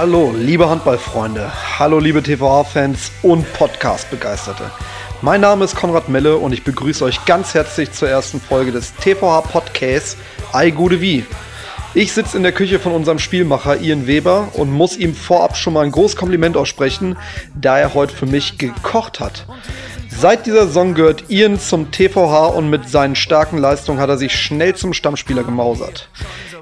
Hallo, liebe Handballfreunde, hallo, liebe TVA-Fans und Podcast-Begeisterte. Mein Name ist Konrad Melle und ich begrüße euch ganz herzlich zur ersten Folge des TVH Podcasts Ei Gute Wie. Ich sitze in der Küche von unserem Spielmacher Ian Weber und muss ihm vorab schon mal ein großes Kompliment aussprechen, da er heute für mich gekocht hat. Seit dieser Saison gehört Ian zum TVH und mit seinen starken Leistungen hat er sich schnell zum Stammspieler gemausert.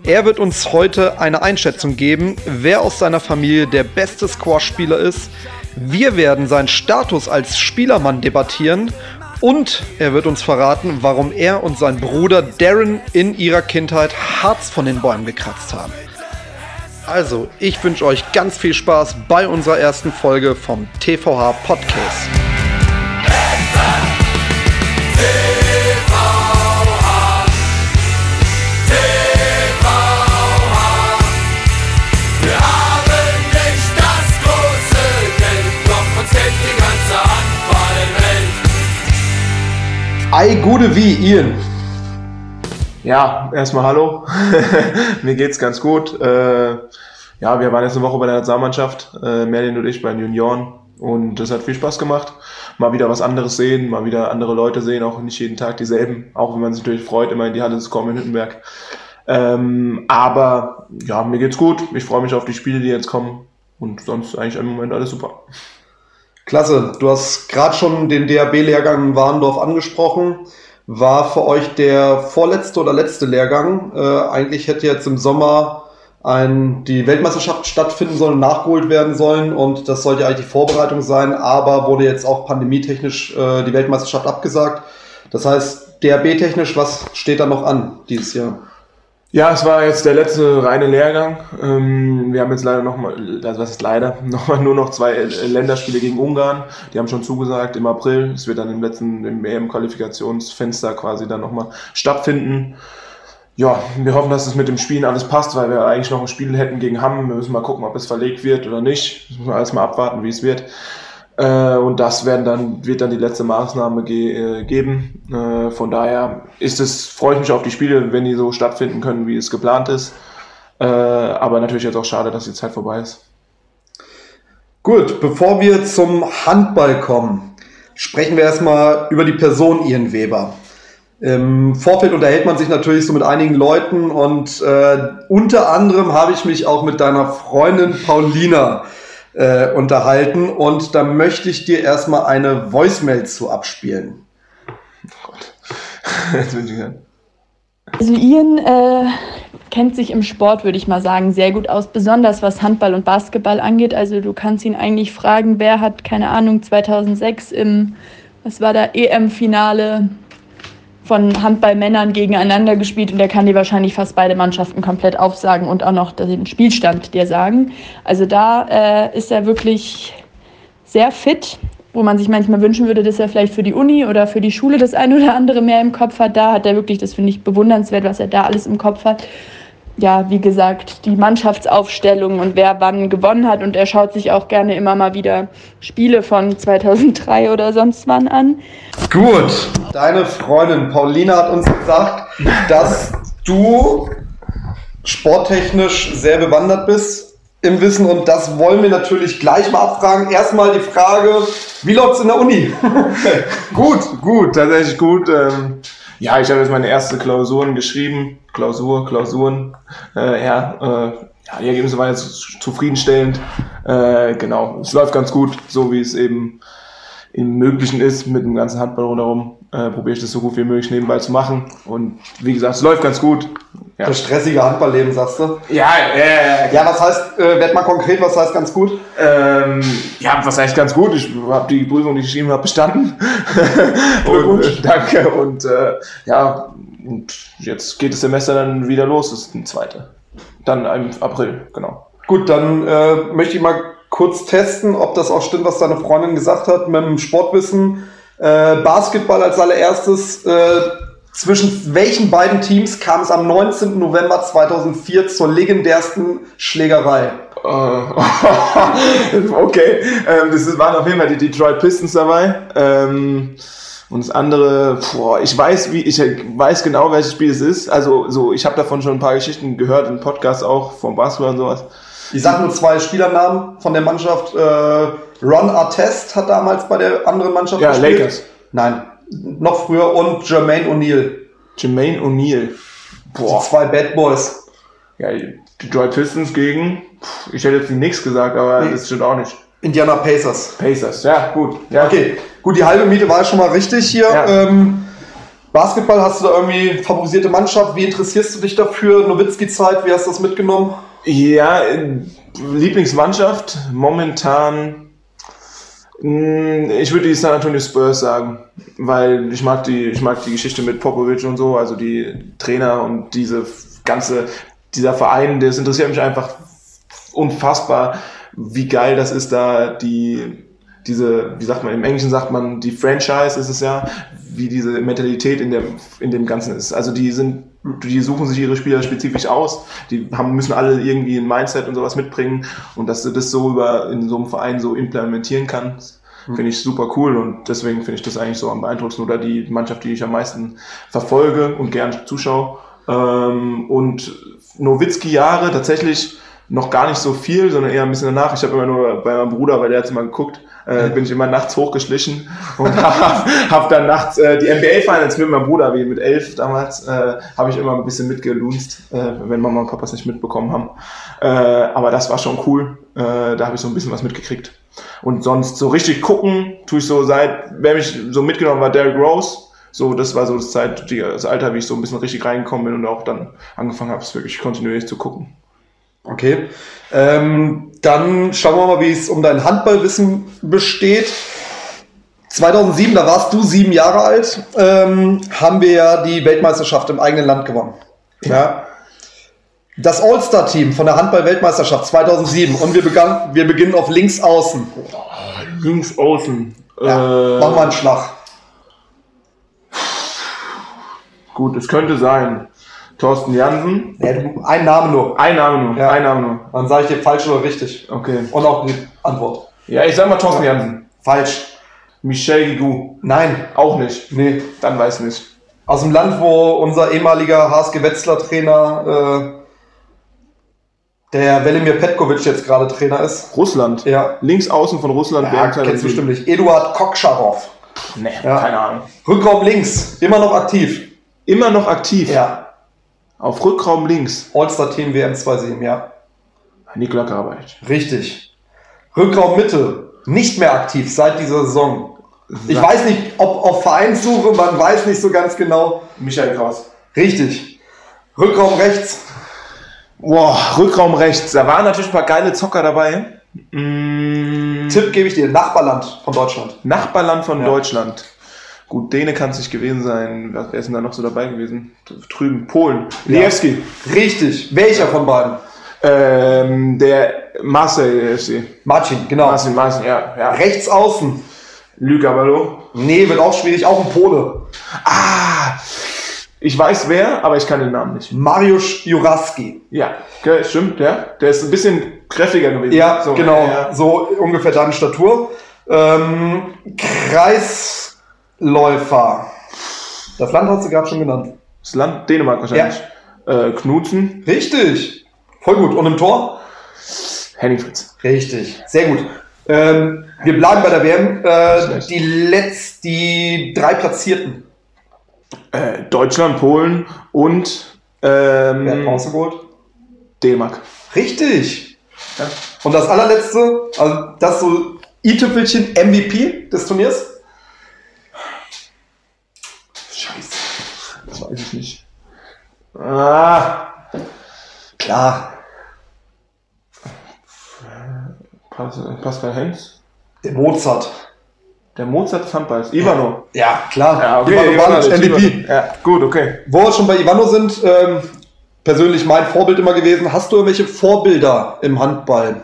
Er wird uns heute eine Einschätzung geben, wer aus seiner Familie der beste Squash-Spieler ist. Wir werden seinen Status als Spielermann debattieren und er wird uns verraten, warum er und sein Bruder Darren in ihrer Kindheit Harz von den Bäumen gekratzt haben. Also, ich wünsche euch ganz viel Spaß bei unserer ersten Folge vom TVH Podcast. Ei, gute wie, Ian. Ja, erstmal hallo. Mir geht's ganz gut. Äh, ja, wir waren jetzt eine Woche bei der Nationalmannschaft, äh, Merlin und ich bei den Junioren. Und es hat viel Spaß gemacht. Mal wieder was anderes sehen, mal wieder andere Leute sehen, auch nicht jeden Tag dieselben. Auch wenn man sich natürlich freut, immer in die Halle zu kommen in Hüttenberg. Ähm, aber ja, mir geht's gut. Ich freue mich auf die Spiele, die jetzt kommen. Und sonst eigentlich im Moment alles super. Klasse, du hast gerade schon den DAB-Lehrgang in Warndorf angesprochen. War für euch der vorletzte oder letzte Lehrgang? Äh, eigentlich hätte jetzt im Sommer ein, die Weltmeisterschaft stattfinden sollen, nachgeholt werden sollen und das sollte eigentlich die Vorbereitung sein, aber wurde jetzt auch pandemietechnisch äh, die Weltmeisterschaft abgesagt. Das heißt, DAB-technisch, was steht da noch an dieses Jahr? Ja, es war jetzt der letzte reine Lehrgang. Ähm, wir haben jetzt leider noch mal, also was ist leider, noch mal nur noch zwei Länderspiele gegen Ungarn. Die haben schon zugesagt im April. Es wird dann im letzten, im EM-Qualifikationsfenster quasi dann noch mal stattfinden. Ja, wir hoffen, dass es mit dem Spielen alles passt, weil wir eigentlich noch ein Spiel hätten gegen Hamm. Wir müssen mal gucken, ob es verlegt wird oder nicht. Das müssen wir alles mal abwarten, wie es wird. Äh, und das werden dann, wird dann die letzte Maßnahme ge äh, geben. Äh, von daher ist es, freue ich mich auf die Spiele, wenn die so stattfinden können, wie es geplant ist. Äh, aber natürlich jetzt auch schade, dass die Zeit vorbei ist. Gut, bevor wir zum Handball kommen, sprechen wir erstmal über die Person Ian Weber. Im Vorfeld unterhält man sich natürlich so mit einigen Leuten und äh, unter anderem habe ich mich auch mit deiner Freundin Paulina unterhalten und da möchte ich dir erstmal eine Voicemail zu abspielen. Oh Gott. Jetzt bin ich gern. Also Ian äh, kennt sich im Sport, würde ich mal sagen, sehr gut aus, besonders was Handball und Basketball angeht. Also du kannst ihn eigentlich fragen, wer hat, keine Ahnung, 2006 im, was war da, EM-Finale von Handballmännern gegeneinander gespielt und der kann dir wahrscheinlich fast beide Mannschaften komplett aufsagen und auch noch den Spielstand dir sagen. Also da äh, ist er wirklich sehr fit, wo man sich manchmal wünschen würde, dass er vielleicht für die Uni oder für die Schule das ein oder andere mehr im Kopf hat. Da hat er wirklich, das finde ich bewundernswert, was er da alles im Kopf hat. Ja, wie gesagt, die Mannschaftsaufstellung und wer wann gewonnen hat. Und er schaut sich auch gerne immer mal wieder Spiele von 2003 oder sonst wann an. Gut, deine Freundin Paulina hat uns gesagt, dass du sporttechnisch sehr bewandert bist im Wissen und das wollen wir natürlich gleich mal abfragen. Erstmal die Frage, wie läuft's in der Uni? Gut, gut, tatsächlich gut. Ähm, ja, ich habe jetzt meine erste Klausuren geschrieben. Klausur, Klausuren. Äh, ja, äh, ja, die Ergebnisse waren jetzt zufriedenstellend. Äh, genau, es läuft ganz gut, so wie es eben im Möglichen ist mit dem ganzen Handball rundherum. Äh, Probiere ich das so gut wie möglich nebenbei zu machen. Und wie gesagt, es läuft ganz gut. Ja, Das stressige Handballleben, sagst du? ja, äh, Ja, was heißt, äh, werd mal konkret, was heißt ganz gut? Ähm, ja, was heißt ganz gut. Ich habe die Prüfung, die ich geschrieben habe, bestanden. Und, äh, danke. Und äh, ja, und jetzt geht das Semester dann wieder los, das ist ein zweite. Dann im April, genau. Gut, dann äh, möchte ich mal kurz testen, ob das auch stimmt, was deine Freundin gesagt hat mit dem Sportwissen. Äh, Basketball als allererstes. Äh, zwischen welchen beiden Teams kam es am 19. November 2004 zur legendärsten Schlägerei? Äh, okay, ähm, das waren auf jeden Fall die Detroit Pistons dabei. Ähm, Und das andere, boah, ich weiß, wie ich weiß genau, welches Spiel es ist. Also so, ich habe davon schon ein paar Geschichten gehört im Podcast auch vom Basketball und sowas. Ich sag nur zwei Spielernamen von der Mannschaft. Äh, Ron Artest hat damals bei der anderen Mannschaft Ja, gespielt. Lakers. Nein, noch früher und Jermaine O'Neal. Jermaine O'Neal. Die zwei Bad Boys. Ja, die Detroit Pistons gegen, ich hätte jetzt nichts gesagt, aber Nee. das stimmt auch nicht. Indiana Pacers. Pacers, ja, gut. Ja, Okay, gut, die halbe Miete war schon mal richtig hier. Ja. Ähm, Basketball, hast du da irgendwie favorisierte Mannschaft? Wie interessierst du dich dafür? Nowitzki-Zeit, wie hast du das mitgenommen? Ja, Lieblingsmannschaft momentan. mh, Ich würde die San Antonio Spurs sagen, weil ich mag die, ich mag die Geschichte mit Popovic und so, also die Trainer und diese ganze, dieser Verein, das interessiert mich einfach unfassbar, wie geil das ist da, die, diese, wie sagt man, im Englischen sagt man, die Franchise ist es ja, wie diese Mentalität in dem, in dem Ganzen ist. Also die sind, die suchen sich ihre Spieler spezifisch aus, die haben, müssen alle irgendwie ein Mindset und sowas mitbringen. Und dass du das so über, in so einem Verein so implementieren kannst, finde ich super cool. Und deswegen finde ich das eigentlich so am beeindruckendsten. Oder die Mannschaft, die ich am meisten verfolge und gern zuschaue. Ähm, und Nowitzki-Jahre tatsächlich noch gar nicht so viel, sondern eher ein bisschen danach. Ich habe immer nur bei meinem Bruder, weil der hat immer geguckt, äh, bin ich immer nachts hochgeschlichen und habe hab dann nachts äh, die NBA-Finals mit meinem Bruder, wie mit elf damals, äh, habe ich immer ein bisschen mitgelunzt, äh, wenn Mama und Papa es nicht mitbekommen haben. Äh, aber das war schon cool. Äh, da habe ich so ein bisschen was mitgekriegt. Und sonst so richtig gucken, tue ich so seit, wer mich so mitgenommen war, Derrick Rose. So, das war so das Zeit, das Alter, wie ich so ein bisschen richtig reingekommen bin und auch dann angefangen habe, es wirklich kontinuierlich zu gucken. Okay. Ähm, dann schauen wir mal, wie es um dein Handballwissen besteht. 2007, da warst du sieben Jahre alt, ähm, haben wir ja die Weltmeisterschaft im eigenen Land gewonnen. Ja. Das All-Star-Team von der Handball-Weltmeisterschaft 2007 und wir, begann, wir beginnen auf links außen. Links außen. Ja, Äh, mach mal einen Schlag. Gut, es könnte sein. Thorsten Jansen. Ja, ein Name nur. Ein Name nur. Ja. Ein Name nur. Dann sage ich dir falsch oder richtig. Okay. Und auch die Antwort. Ja, ich sag mal Thorsten Jansen. Falsch. Michel Guigou. Nein. Auch nicht. Nee. Dann weiß nicht. Aus dem Land, wo unser ehemaliger HSG Wetzlar Trainer, äh, der Velimir Petkovic jetzt gerade Trainer ist. Russland. Ja. Links außen von Russland. Ja, während kennst du 2007. bestimmt nicht. Eduard Kokscharow. Nee, Ja. keine Ahnung. Rückraum links. Immer noch aktiv. Immer noch aktiv. Ja. Auf Rückraum links. All-Star-Team WM 27, ja. Nikola Karabatic. Richtig. Rückraum Mitte. Nicht mehr aktiv seit dieser Saison. Ich weiß nicht, ob auf Vereinssuche, man weiß nicht so ganz genau. Michael Kraus. Richtig. Rückraum rechts. Boah, Rückraum rechts. Da waren natürlich ein paar geile Zocker dabei. Mm, Tipp gebe ich dir. Nachbarland von Deutschland. Nachbarland von Ja. Deutschland. Gut, Däne kann es nicht gewesen sein. Wer ist denn da noch so dabei gewesen? Drüben, Polen. Liewski. Richtig. Welcher von beiden? Ähm, der Marcel FC. Marcin, genau. Marcel, Marcel, ja. ja. Rechts außen. Luc Abalo. Nee, wird auch schwierig. Auch ein Pole. Ah, ich weiß wer, aber ich kann den Namen nicht. Mariusz Juraski. Ja, okay, stimmt, ja. Der ist ein bisschen kräftiger gewesen. Ja, So, genau. Ja. So ungefähr deine Statur. Ähm, Kreisläufer. Das Land hast du gerade schon genannt. Das Land Dänemark wahrscheinlich. Äh, Knutzen, Richtig. Voll gut. Und im Tor? Henning Fritz. Richtig. Sehr gut. Ähm, wir bleiben bei der WM. Äh, die letzt, die drei Platzierten. Äh, Deutschland, Polen und Wer hat ähm, Bronze geholt? Dänemark. Richtig. Ja. Und das allerletzte, also das so i-Tüpfelchen MVP des Turniers? Scheiße. Das weiß ich nicht. Ah, Klar. Pas Pascal Hens. Der Mozart. Der Mozart des Handballs. Ivano. Ja, klar. Ja, okay. Ivano Ivanovic, MVP. Ivano. Ja, gut, okay. Wo wir schon bei Ivano sind, ähm, persönlich mein Vorbild immer gewesen. Hast du irgendwelche Vorbilder im Handball?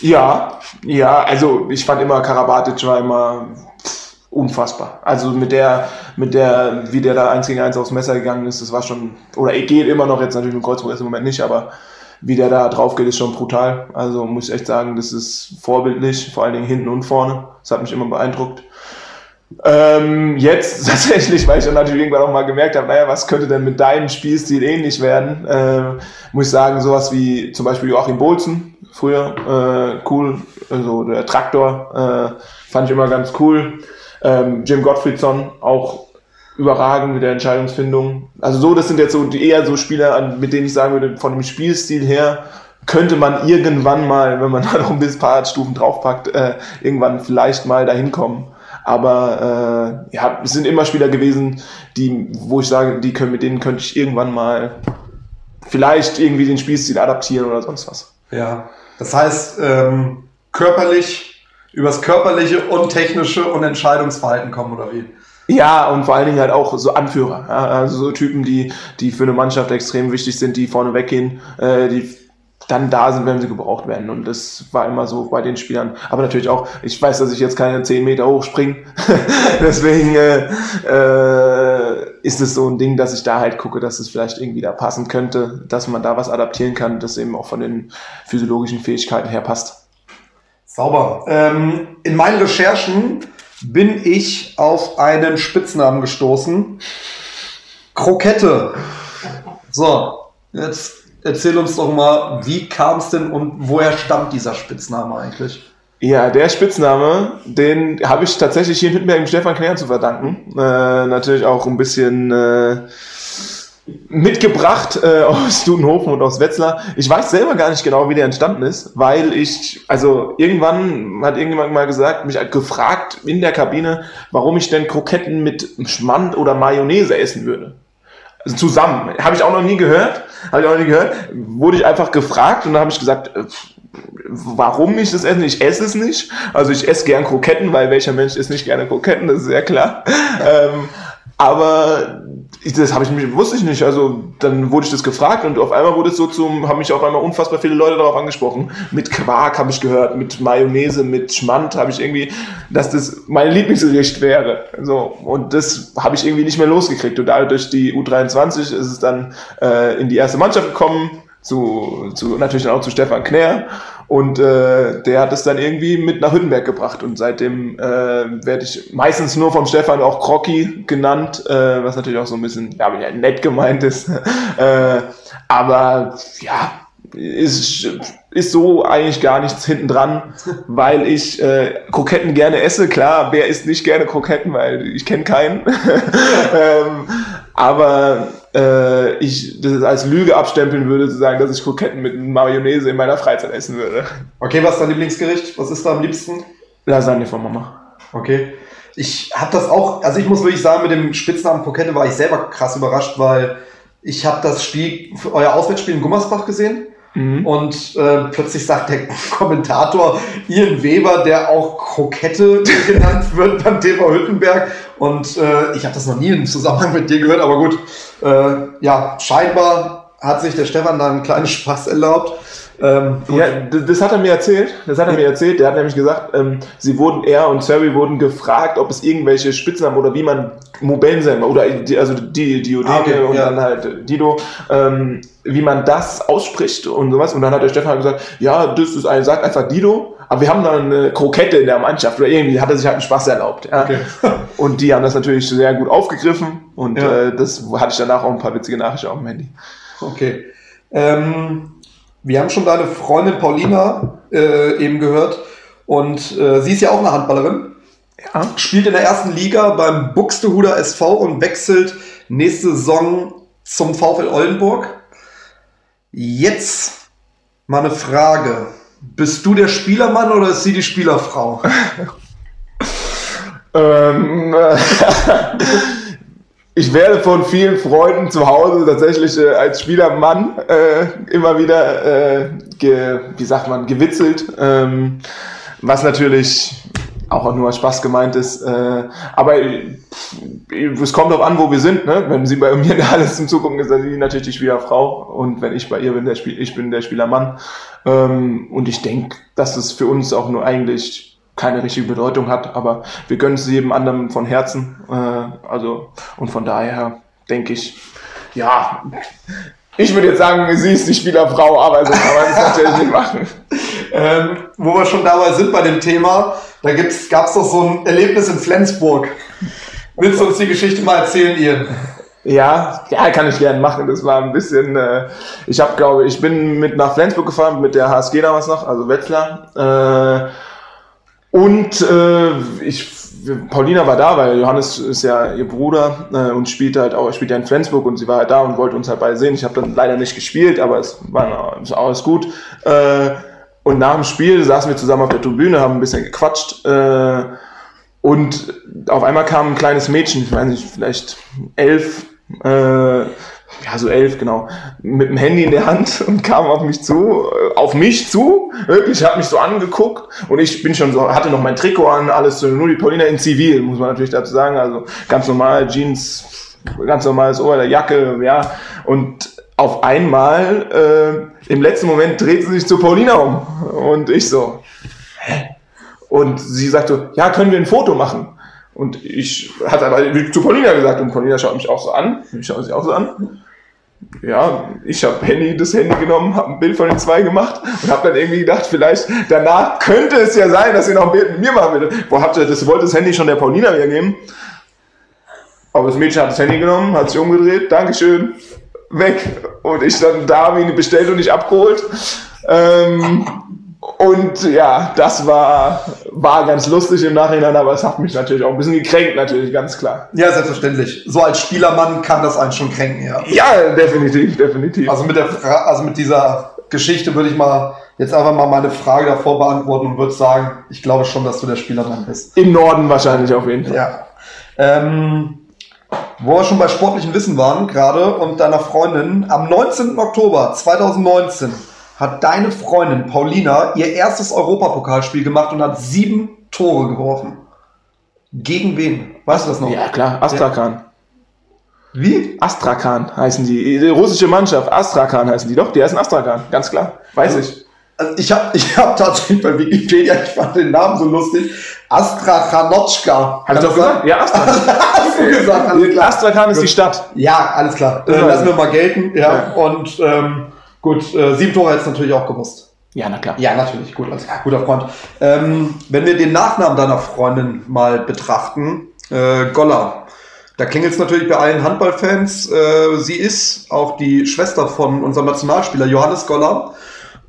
Ja, ja, also ich fand immer Karabatic war immer unfassbar. Also mit der, mit der, wie der da eins gegen eins aufs Messer gegangen ist, das war schon, oder er geht immer noch jetzt natürlich mit Kreuzburg ist im Moment nicht, aber wie der da drauf geht, ist schon brutal. Also muss ich echt sagen, das ist vorbildlich, vor allen Dingen hinten und vorne. Das hat mich immer beeindruckt. Ähm, jetzt tatsächlich, weil ich dann natürlich irgendwann auch mal gemerkt habe, naja, was könnte denn mit deinem Spielstil ähnlich werden, äh, muss ich sagen, sowas wie zum Beispiel Joachim Bolzen, früher, äh, cool, also der Traktor, äh, fand ich immer ganz cool. Ähm, Jim Gottfriedson, auch überragend mit der Entscheidungsfindung. Also so, das sind jetzt so eher so Spieler, mit denen ich sagen würde, von dem Spielstil her könnte man irgendwann mal, wenn man da noch ein bisschen paar Stufen draufpackt, äh, irgendwann vielleicht mal dahin kommen. Aber äh, ja, es sind immer Spieler gewesen, die, wo ich sage, die können, mit denen könnte ich irgendwann mal vielleicht irgendwie den Spielstil adaptieren oder sonst was. Ja. Das heißt, ähm, körperlich, übers körperliche und technische und Entscheidungsverhalten kommen, oder wie? Ja, und vor allen Dingen halt auch so Anführer. Also so Typen, die, die für eine Mannschaft extrem wichtig sind, die vorne weggehen, äh, die dann da sind, wenn sie gebraucht werden. Und das war immer so bei den Spielern. Aber natürlich auch, ich weiß, dass ich jetzt keine 10 Meter hoch springe. Deswegen äh, äh, ist es so ein Ding, dass ich da halt gucke, dass es vielleicht irgendwie da passen könnte, dass man da was adaptieren kann, das eben auch von den physiologischen Fähigkeiten her passt. Sauber. Ähm, in meinen Recherchen bin ich auf einen Spitznamen gestoßen. Krokette. So, jetzt erzähl uns doch mal, wie kam es denn und woher stammt dieser Spitzname eigentlich? Ja, der Spitzname, den habe ich tatsächlich hier in Hüttenberg dem Stefan Knern zu verdanken. Äh, natürlich auch ein bisschen äh, mitgebracht äh, aus Dudenhofen und aus Wetzlar. Ich weiß selber gar nicht genau, wie der entstanden ist, weil ich, also irgendwann hat irgendjemand mal gesagt, mich hat gefragt in der Kabine, warum ich denn Kroketten mit Schmand oder Mayonnaise essen würde. Also zusammen. Habe ich auch noch nie gehört. Habe ich auch noch nie gehört. Wurde ich einfach gefragt und dann habe ich gesagt, äh, warum ich das esse. Ich esse es nicht. Also ich esse gern Kroketten, weil welcher Mensch isst nicht gerne Kroketten, das ist sehr klar. ähm, aber ich, das habe ich mich, wusste ich nicht. Also dann wurde ich das gefragt und auf einmal wurde es so zum, haben mich auf einmal unfassbar viele Leute darauf angesprochen. Mit Quark habe ich gehört, mit Mayonnaise, mit Schmand habe ich irgendwie, dass das mein Lieblingsgericht wäre. So und das habe ich irgendwie nicht mehr losgekriegt. Und dadurch die U23 ist es dann äh, in die erste Mannschaft gekommen. Zu, zu natürlich dann auch zu Stefan Knär und äh, der hat es dann irgendwie mit nach Hüttenberg gebracht und seitdem äh, werde ich meistens nur vom Stefan auch Crocky genannt, äh, was natürlich auch so ein bisschen ja, nett gemeint ist. äh, aber ja, ist, ist so eigentlich gar nichts hinten dran, weil ich äh, Kroketten gerne esse. Klar, wer isst nicht gerne Kroketten, weil ich kenne keinen. ähm, aber äh, ich das als Lüge abstempeln würde, zu sagen, dass ich Kroketten mit Mayonnaise in meiner Freizeit essen würde. Okay, was ist dein Lieblingsgericht? Was ist da am liebsten? Lasagne von Mama. Okay. Ich habe das auch, also ich muss wirklich sagen, mit dem Spitznamen Krokette war ich selber krass überrascht, weil ich habe das Spiel, euer Auswärtsspiel in Gummersbach gesehen und äh, plötzlich sagt der Kommentator Ian Weber, der auch Krokette genannt wird beim TV Hüttenberg. Und äh, ich habe das noch nie im Zusammenhang mit dir gehört, aber gut, äh, ja, scheinbar hat sich der Stefan da einen kleinen Spaß erlaubt. Ähm. Ja, das, hat er mir erzählt. Das hat er mir erzählt. Der hat nämlich gesagt, ähm, sie wurden, er und Surrey wurden gefragt, ob es irgendwelche Spitznamen oder wie man Mobensen oder die, also die Diodene Ah, okay, und ja. dann halt Dido, ähm, wie man das ausspricht und sowas. Und dann hat der Stefan gesagt, ja, das ist ein, sagt einfach Dido, aber wir haben dann eine Krokette in der Mannschaft oder irgendwie hat er sich halt einen Spaß erlaubt. Ja. Okay. Und die haben das natürlich sehr gut aufgegriffen und Ja. äh, das hatte ich danach auch ein paar witzige Nachrichten auf dem Handy. Okay. Ähm, wir haben schon deine Freundin Paulina äh, eben gehört und äh, sie ist ja auch eine Handballerin. Ja. Spielt in der ersten Liga beim Buxtehuder SV und wechselt nächste Saison zum VfL Oldenburg. Jetzt mal eine Frage. Bist du der Spielermann oder ist sie die Spielerfrau? Ähm, ich werde von vielen Freunden zu Hause tatsächlich äh, als Spielermann äh, immer wieder, äh, ge, wie sagt man, gewitzelt, ähm, was natürlich auch nur als Spaß gemeint ist. Äh, aber äh, es kommt darauf an, wo wir sind. Ne? Wenn sie bei mir alles zum Zugucken ist, dann ist sie natürlich die Spielerfrau und wenn ich bei ihr bin, der Spiel, ich bin der Spielermann. Ähm, und ich denke, dass es für uns auch nur eigentlich keine richtige Bedeutung hat, aber wir gönnen es jedem anderen von Herzen. Äh, also und von daher denke ich, ja, ich würde jetzt sagen, sie ist die Spielerfrau, aber so kann man es natürlich nicht machen. ähm, wo wir schon dabei sind bei dem Thema, da gab es doch so ein Erlebnis in Flensburg. Willst du uns die Geschichte mal erzählen, Ian? Ja, ja, kann ich gerne machen. Das war ein bisschen, äh, ich habe glaube ich bin mit nach Flensburg gefahren mit der HSG damals noch, also Wetzlar. Äh, und äh, ich Paulina war da, weil Johannes ist ja ihr Bruder äh, und spielt halt auch, spielt ja in Flensburg und sie war halt da und wollte uns halt beide sehen. Ich habe dann leider nicht gespielt, aber es war alles gut. Äh, und nach dem Spiel saßen wir zusammen auf der Tribüne, haben ein bisschen gequatscht. Äh, und auf einmal kam ein kleines Mädchen, ich weiß nicht, vielleicht elf, äh, ja, so elf, genau, mit dem Handy in der Hand und kam auf mich zu, äh, auf mich zu, wirklich, hat mich so angeguckt und ich bin schon so, hatte noch mein Trikot an, alles so, nur die Paulina in Zivil, muss man natürlich dazu sagen, also ganz normal, Jeans, ganz normales Ober der Jacke, ja, und auf einmal, äh, im letzten Moment dreht sie sich zu Paulina um und ich so, hä? Und sie sagt so, ja, können wir ein Foto machen? Und ich hatte aber zu Paulina gesagt und Paulina schaut mich auch so an. Ich schaue sie auch so an. Ja, ich habe Handy, das Handy genommen, habe ein Bild von den zwei gemacht und habe dann irgendwie gedacht, vielleicht danach könnte es ja sein, dass sie noch ein Bild mit mir machen will. Wo habt ihr das? Wollte das Handy schon der Paulina wieder geben? Aber das Mädchen hat das Handy genommen, hat sich umgedreht, Dankeschön, weg. Und ich dann da ihn bestellt und nicht abgeholt. Ähm, und ja, das war, war ganz lustig im Nachhinein, aber es hat mich natürlich auch ein bisschen gekränkt, natürlich, ganz klar. Ja, selbstverständlich. So als Spielermann kann das einen schon kränken, ja. Ja, definitiv, definitiv. Also mit, der Fra also mit dieser Geschichte würde ich mal jetzt einfach mal meine Frage davor beantworten und würde sagen, ich glaube schon, dass du der Spielermann bist. Im Norden wahrscheinlich auf jeden Fall. Ja. Ähm, wo wir schon bei sportlichem Wissen waren gerade und deiner Freundin, am 19. Oktober 2019 hat deine Freundin Paulina ihr erstes Europapokalspiel gemacht und hat sieben Tore geworfen. Gegen wen? Weißt du das noch? Ja, klar, Astrakhan. Wie? Astrakhan heißen die. Die russische Mannschaft, Astrakhan heißen die. Doch, die heißen Astrakhan, ganz klar. Weiß ich. Also ich habe ich hab tatsächlich bei Wikipedia, ich fand den Namen so lustig, Astrachanotschka. Hast du doch gesagt? Ja, Astrakhan. Hast du gesagt, alles klar. Astrakhan ist die Stadt. Ja, alles klar. Äh, lassen wir mal gelten. Ja. Ja. Und ähm, gut, äh, sieben Tore hättest du natürlich auch gewusst. Ja, na klar. Ja, natürlich, gut, als guter Freund. Ähm, wenn wir den Nachnamen deiner Freundin mal betrachten, äh, Golla, da klingelt es natürlich bei allen Handballfans. Äh, sie ist auch die Schwester von unserem Nationalspieler Johannes Golla.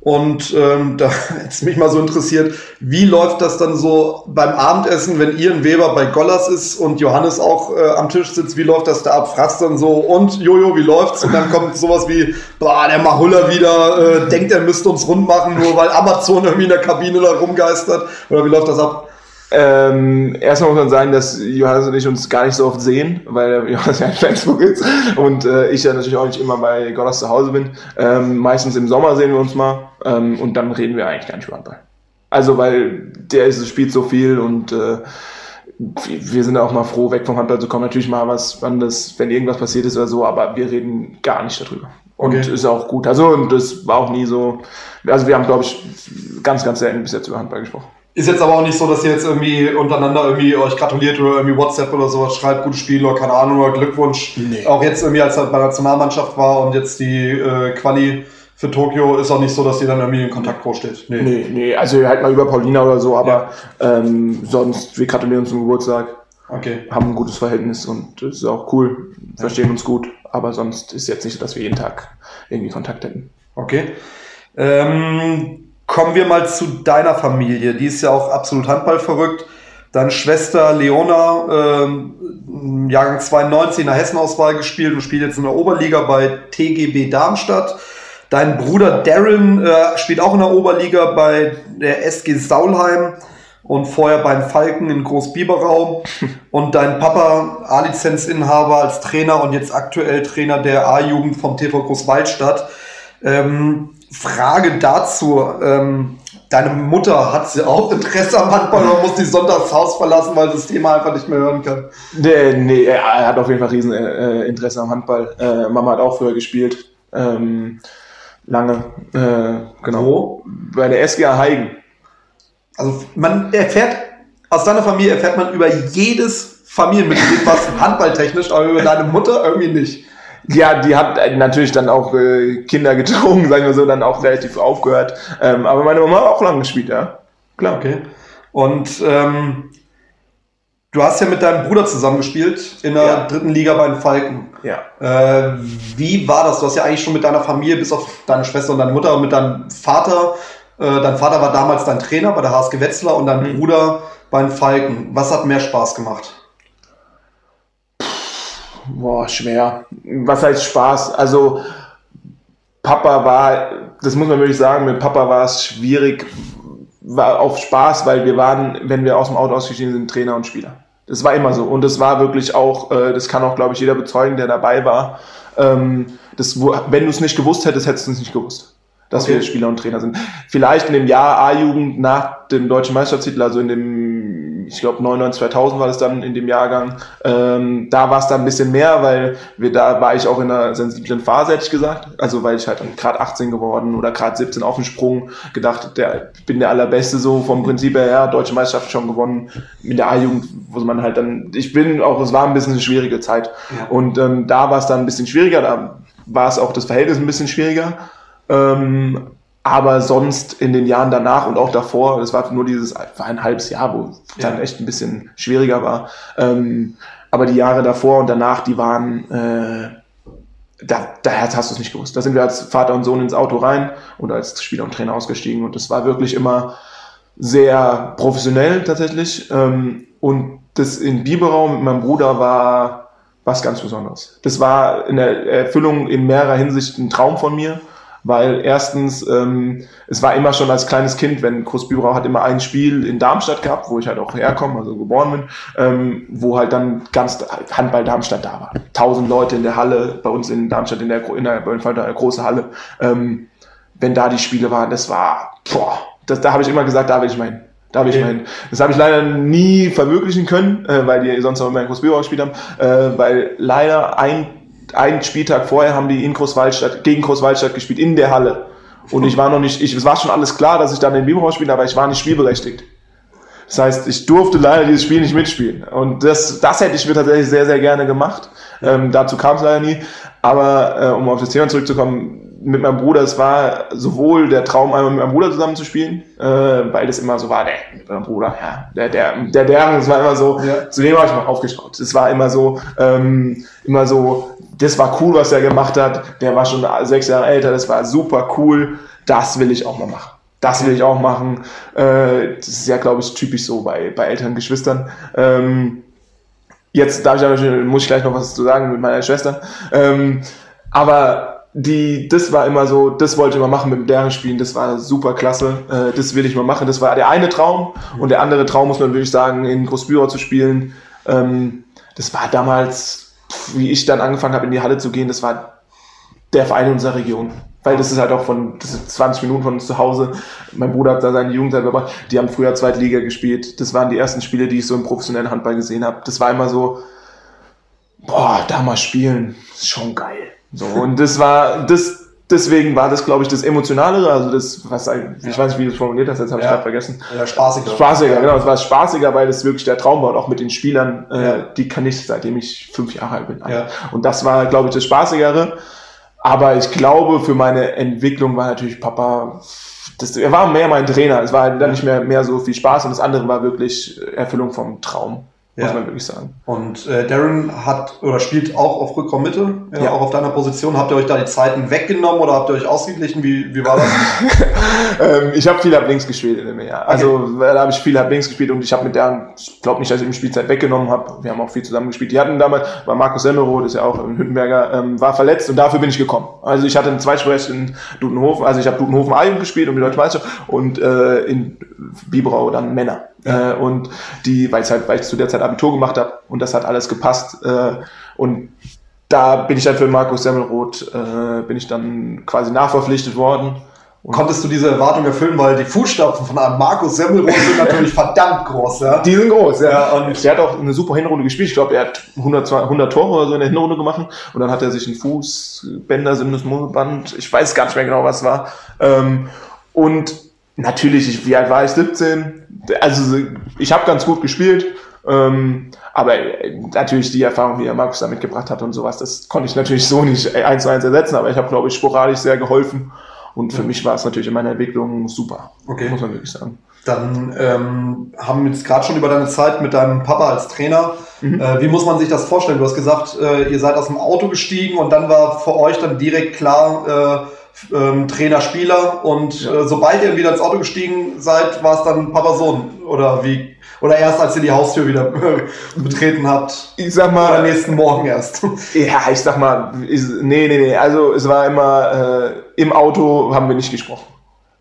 Und ähm, da jetzt mich mal so interessiert, wie läuft das dann so beim Abendessen, wenn Ian Weber bei Gollas ist und Johannes auch äh, am Tisch sitzt, wie läuft das da ab? Fragst dann so, und Jojo, wie läuft's? Und dann kommt sowas wie, boah, der Mahulla wieder, äh, denkt, er müsste uns rund machen, nur weil Amazon irgendwie in der Kabine da rumgeistert. Oder wie läuft das ab? Ähm, erstmal muss man sagen, dass Johannes und ich uns gar nicht so oft sehen, weil Johannes ja in Flensburg ist und äh, ich ja natürlich auch nicht immer bei Gottes zu Hause bin. Ähm, meistens im Sommer sehen wir uns mal ähm, und dann reden wir eigentlich gar nicht über Handball. Also weil der ist, spielt so viel und äh, wir sind auch mal froh, weg vom Handball zu kommen. Natürlich mal was, wann das, wenn irgendwas passiert ist oder so, aber wir reden gar nicht darüber. Und Okay. ist auch gut. Also und das war auch nie so. Also wir haben, glaube ich, ganz, ganz selten bis jetzt über Handball gesprochen. Ist jetzt aber auch nicht so, dass ihr jetzt irgendwie untereinander irgendwie euch gratuliert oder irgendwie WhatsApp oder sowas schreibt, gutes Spiel oder keine Ahnung oder Glückwunsch. Nee. Auch jetzt irgendwie, als er bei der Nationalmannschaft war und jetzt die äh, Quali für Tokio, ist auch nicht so, dass ihr dann irgendwie in Kontakt groß steht. Nee. Nee, nee, also halt mal über Paulina oder so, aber ähm, sonst, wir gratulieren uns zum Geburtstag, Okay. haben ein gutes Verhältnis und das ist auch cool, verstehen uns gut, aber sonst ist jetzt nicht so, dass wir jeden Tag irgendwie Kontakt hätten. Okay. Ähm, kommen wir mal zu deiner Familie. Die ist ja auch absolut handballverrückt. Deine Schwester Leona, ähm, Jahrgang 92 in der Hessenauswahl gespielt und spielt jetzt in der Oberliga bei TGB Darmstadt. Dein Bruder Darren äh, spielt auch in der Oberliga bei der SG Saulheim und vorher beim Falken in Großbiberau. Und dein Papa, A-Lizenzinhaber als Trainer und jetzt aktuell Trainer der A-Jugend vom TV Großwaldstadt. Ähm, Frage dazu. Ähm, deine Mutter hat sie auch Interesse am Handball oder muss die sonntags Haus verlassen, weil sie das Thema einfach nicht mehr hören kann? Nee, nee, er hat auf jeden Fall riesen äh, Interesse am Handball. Äh, Mama hat auch früher gespielt, ähm, lange, äh, genau. Wo? Bei der SGA Heigen. Also man erfährt, aus deiner Familie erfährt man über jedes Familienmitglied was handballtechnisch, aber über deine Mutter irgendwie nicht. Ja, die hat äh, natürlich dann auch äh, Kinder gezogen, sagen wir so, dann auch relativ aufgehört. Ähm, aber meine Mama hat auch lange gespielt, ja. Klar. Okay. Und ähm, du hast ja mit deinem Bruder zusammengespielt in der Ja. dritten Liga bei den Falken. Ja. Äh, wie war das? Du hast ja eigentlich schon mit deiner Familie, bis auf deine Schwester und deine Mutter und mit deinem Vater. Äh, dein Vater war damals dein Trainer bei der HSG Wetzlar und dein Mhm. Bruder bei den Falken. Was hat mehr Spaß gemacht? Boah, schwer. Was heißt Spaß? Also, Papa war, das muss man wirklich sagen, mit Papa war es schwierig, war auf Spaß, weil wir waren, wenn wir aus dem Auto ausgestiegen sind, Trainer und Spieler. Das war immer so. Und das war wirklich auch, äh, das kann auch, glaube ich, jeder bezeugen, der dabei war. Ähm, das, wenn du es nicht gewusst hättest, hättest du es nicht gewusst. Dass Okay. wir Spieler und Trainer sind. Vielleicht in dem Jahr A-Jugend nach dem deutschen Meisterschaftstitel, also in dem, ich glaube 99, 2000 war das dann in dem Jahrgang, ähm, da war es dann ein bisschen mehr, weil wir da war ich auch in einer sensiblen Phase, hätte ich gesagt. Also weil ich halt gerade 18 geworden oder gerade 17 auf dem Sprung gedacht, der, ich bin der Allerbeste so vom Prinzip her, ja, deutsche Meisterschaft schon gewonnen. Mit der A-Jugend, wo man halt dann, ich bin auch, es war ein bisschen eine schwierige Zeit. Ja. Und ähm, da war es dann ein bisschen schwieriger, da war es auch das Verhältnis ein bisschen schwieriger. Ähm, aber sonst in den Jahren danach und auch davor, das war nur dieses, war ein halbes Jahr, wo Ja. dann echt ein bisschen schwieriger war. Ähm, aber die Jahre davor und danach, die waren, äh, da, da hast du es nicht gewusst. Da sind wir als Vater und Sohn ins Auto rein und als Spieler und Trainer ausgestiegen und das war wirklich immer sehr professionell tatsächlich. Ähm, und das in Biberau mit meinem Bruder war was ganz Besonderes. Das war in der Erfüllung in mehrerer Hinsicht ein Traum von mir, weil erstens, ähm, es war immer schon als kleines Kind, wenn Großbiberau hat immer ein Spiel in Darmstadt gehabt, wo ich halt auch herkomme, also geboren bin, ähm, wo halt dann ganz Handball Darmstadt da war. Tausend Leute in der Halle, bei uns in Darmstadt in der, Gro- in der, in der große Halle. Ähm, wenn da die Spiele waren, das war, boah, das, da habe ich immer gesagt, da will ich mein, da will ich Okay. mein. Das habe ich leider nie verwirklichen können, äh, weil die sonst auch immer in Großbüro gespielt haben, äh, weil leider ein, ein Spieltag vorher haben die in Großwaldstadt, gegen Großwaldstadt gespielt, in der Halle. Und ich war noch nicht, ich, es war schon alles klar, dass ich dann in Biberau spiele, aber ich war nicht spielberechtigt. Das heißt, ich durfte leider dieses Spiel nicht mitspielen. Und das, das hätte ich mir tatsächlich sehr, sehr gerne gemacht. Ähm, dazu kam es leider nie. Aber äh, um auf das Thema zurückzukommen, mit meinem Bruder, es war sowohl der Traum, einmal mit meinem Bruder zusammen zu spielen, äh, weil das immer so war, der mit meinem Bruder, ja, der, der, der, der, das war immer so, Ja. zu dem habe ich mal aufgeschaut. Es war immer so, ähm, immer so, das war cool, was er gemacht hat. Der war schon sechs Jahre älter, das war super cool. Das will ich auch mal machen. Das will ich auch machen. Äh, das ist ja, glaube ich, typisch so bei, bei älteren Geschwistern. Ähm, jetzt darf ich muss ich gleich noch was zu sagen mit meiner Schwester. Ähm, aber die, das war immer so, das wollte ich mal machen mit deren Spielen, das war super klasse, äh, das will ich mal machen. Das war der eine Traum und der andere Traum, muss man wirklich sagen, in Großbüro zu spielen. Ähm, das war damals, wie ich dann angefangen habe, in die Halle zu gehen, das war der Verein unserer Region. Weil das ist halt auch von das ist 20 Minuten von uns zu Hause. Mein Bruder hat da seine Jugendzeit verbracht. Die haben früher Zweitliga gespielt. Das waren die ersten Spiele, die ich so im professionellen Handball gesehen habe. Das war immer so, boah, da mal spielen, ist schon geil. So, und das war, das, deswegen war das, glaube ich, das Emotionalere, also das, was, ich weiß nicht, wie du es formuliert hast, jetzt habe ich Ja. gerade vergessen. Ja, spaßiger. Spaßiger, genau, es war spaßiger, weil das wirklich der Traum war und auch mit den Spielern, äh, Ja. die kann ich seitdem ich fünf Jahre alt bin. Ja. Und das war, glaube ich, das Spaßigere. Aber ich glaube, für meine Entwicklung war natürlich Papa, das, er war mehr mein Trainer. Es war halt dann nicht mehr, mehr so viel Spaß und das andere war wirklich Erfüllung vom Traum, muss Ja. man wirklich sagen. Und äh, Darren hat oder spielt auch auf Rückraummitte, ja, Ja. auch auf deiner Position. Habt ihr euch da die Zeiten weggenommen oder habt ihr euch ausgeglichen? Wie, wie war das? ähm, ich habe viel ab links gespielt in dem Jahr. Also da habe ich viel ab links gespielt und ich habe mit der, ich glaube nicht, dass ich ihm Spielzeit weggenommen habe. Wir haben auch viel zusammen gespielt. Die hatten damals, war Markus Semmelroth, ist ja auch ein Hüttenberger, ähm, war verletzt und dafür bin ich gekommen. Also ich hatte ein Zweitspielrecht in Dutenhofen, also ich habe Dutenhofen A-Jugend gespielt um die Deutsche Meisterschaft und äh, in Biberau dann Männer. Äh, und die, weil ich halt, weil ich zu der Zeit Abitur gemacht habe und das hat alles gepasst. Äh, und da bin ich dann für Markus Semmelroth, äh, bin ich dann quasi nachverpflichtet worden. Konntest du diese Erwartung erfüllen, weil die Fußstapfen von einem Markus Semmelroth sind natürlich verdammt groß, ja? Die sind groß, ja. Ja, und- der hat auch eine super Hinrunde gespielt. Ich glaube, er hat 100, 100 Tore oder so in der Hinrunde gemacht. Und dann hat er sich einen Fußbänder, Syndesmoseband, ich weiß gar nicht mehr genau, was war. Ähm, und natürlich, ich, wie alt war ich? 17. Also ich habe ganz gut gespielt. Ähm, aber äh, natürlich die Erfahrung, die er Markus da mitgebracht hat und sowas, das konnte ich natürlich so nicht eins zu eins ersetzen, aber ich habe, glaube ich, sporadisch sehr geholfen. Und für mich war es natürlich in meiner Entwicklung super, Okay. muss man wirklich sagen. Dann ähm, haben wir jetzt gerade schon über deine Zeit mit deinem Papa als Trainer. Mhm. Äh, wie muss man sich das vorstellen? Du hast gesagt, äh, ihr seid aus dem Auto gestiegen und dann war für euch dann direkt klar äh, ähm, Trainer, Spieler und Ja. äh, sobald ihr wieder ins Auto gestiegen seid, war es dann Papa Sohn oder wie? Oder erst als ihr die Haustür wieder betreten habt? Ich sag Oder mal, nächsten Morgen erst? ja, ich sag mal, ich, nee, nee, nee, also es war immer, äh, im Auto haben wir nicht gesprochen.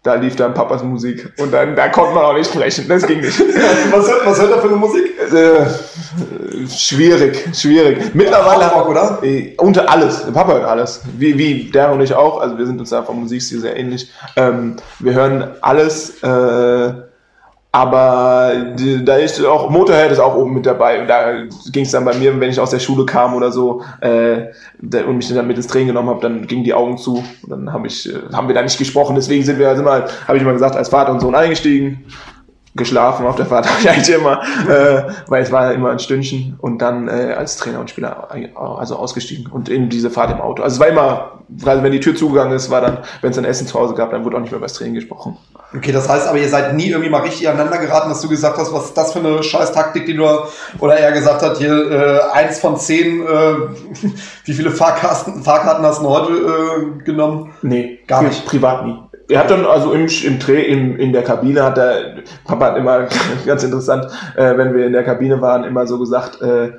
Da lief dann Papas Musik und dann, da konnte man auch nicht sprechen, das ging nicht. was, hört, was hört er für eine Musik? Äh, schwierig, schwierig. Mittlerweile. Hardrock, oder? Äh, unter alles. Papa hört alles. Wie, wie der und ich auch. Also wir sind uns da vom Musikstil sehr ähnlich. Ähm, wir hören alles. Äh, aber die, da ist auch Motorhead ist auch oben mit dabei. Und da ging es dann bei mir, wenn ich aus der Schule kam oder so äh, und mich dann mit ins Training genommen habe, dann gingen die Augen zu. Und dann hab ich, äh, haben wir da nicht gesprochen. Deswegen sind wir, sind wir habe ich immer gesagt, als Vater und Sohn eingestiegen geschlafen auf der Fahrt habe ich eigentlich immer, äh, weil es war immer ein Stündchen und dann äh, als Trainer und Spieler äh, also ausgestiegen und in diese Fahrt im Auto. Also es war immer, gerade wenn die Tür zugegangen ist, war dann, wenn es dann Essen zu Hause gab, dann wurde auch nicht mehr über das Training gesprochen. Okay, das heißt aber, ihr seid nie irgendwie mal richtig aneinander geraten, dass du gesagt hast, was ist das für eine scheiß Taktik, die du, oder er gesagt hat, hier äh, eins von zehn, äh, wie viele Fahrkarten, Fahrkarten hast du heute äh, genommen? Nee, Gar nicht. Privat nie. Er hat dann, also im, im, Dreh, im, in der Kabine hat er, Papa hat immer, ganz interessant, äh, wenn wir in der Kabine waren, immer so gesagt, äh,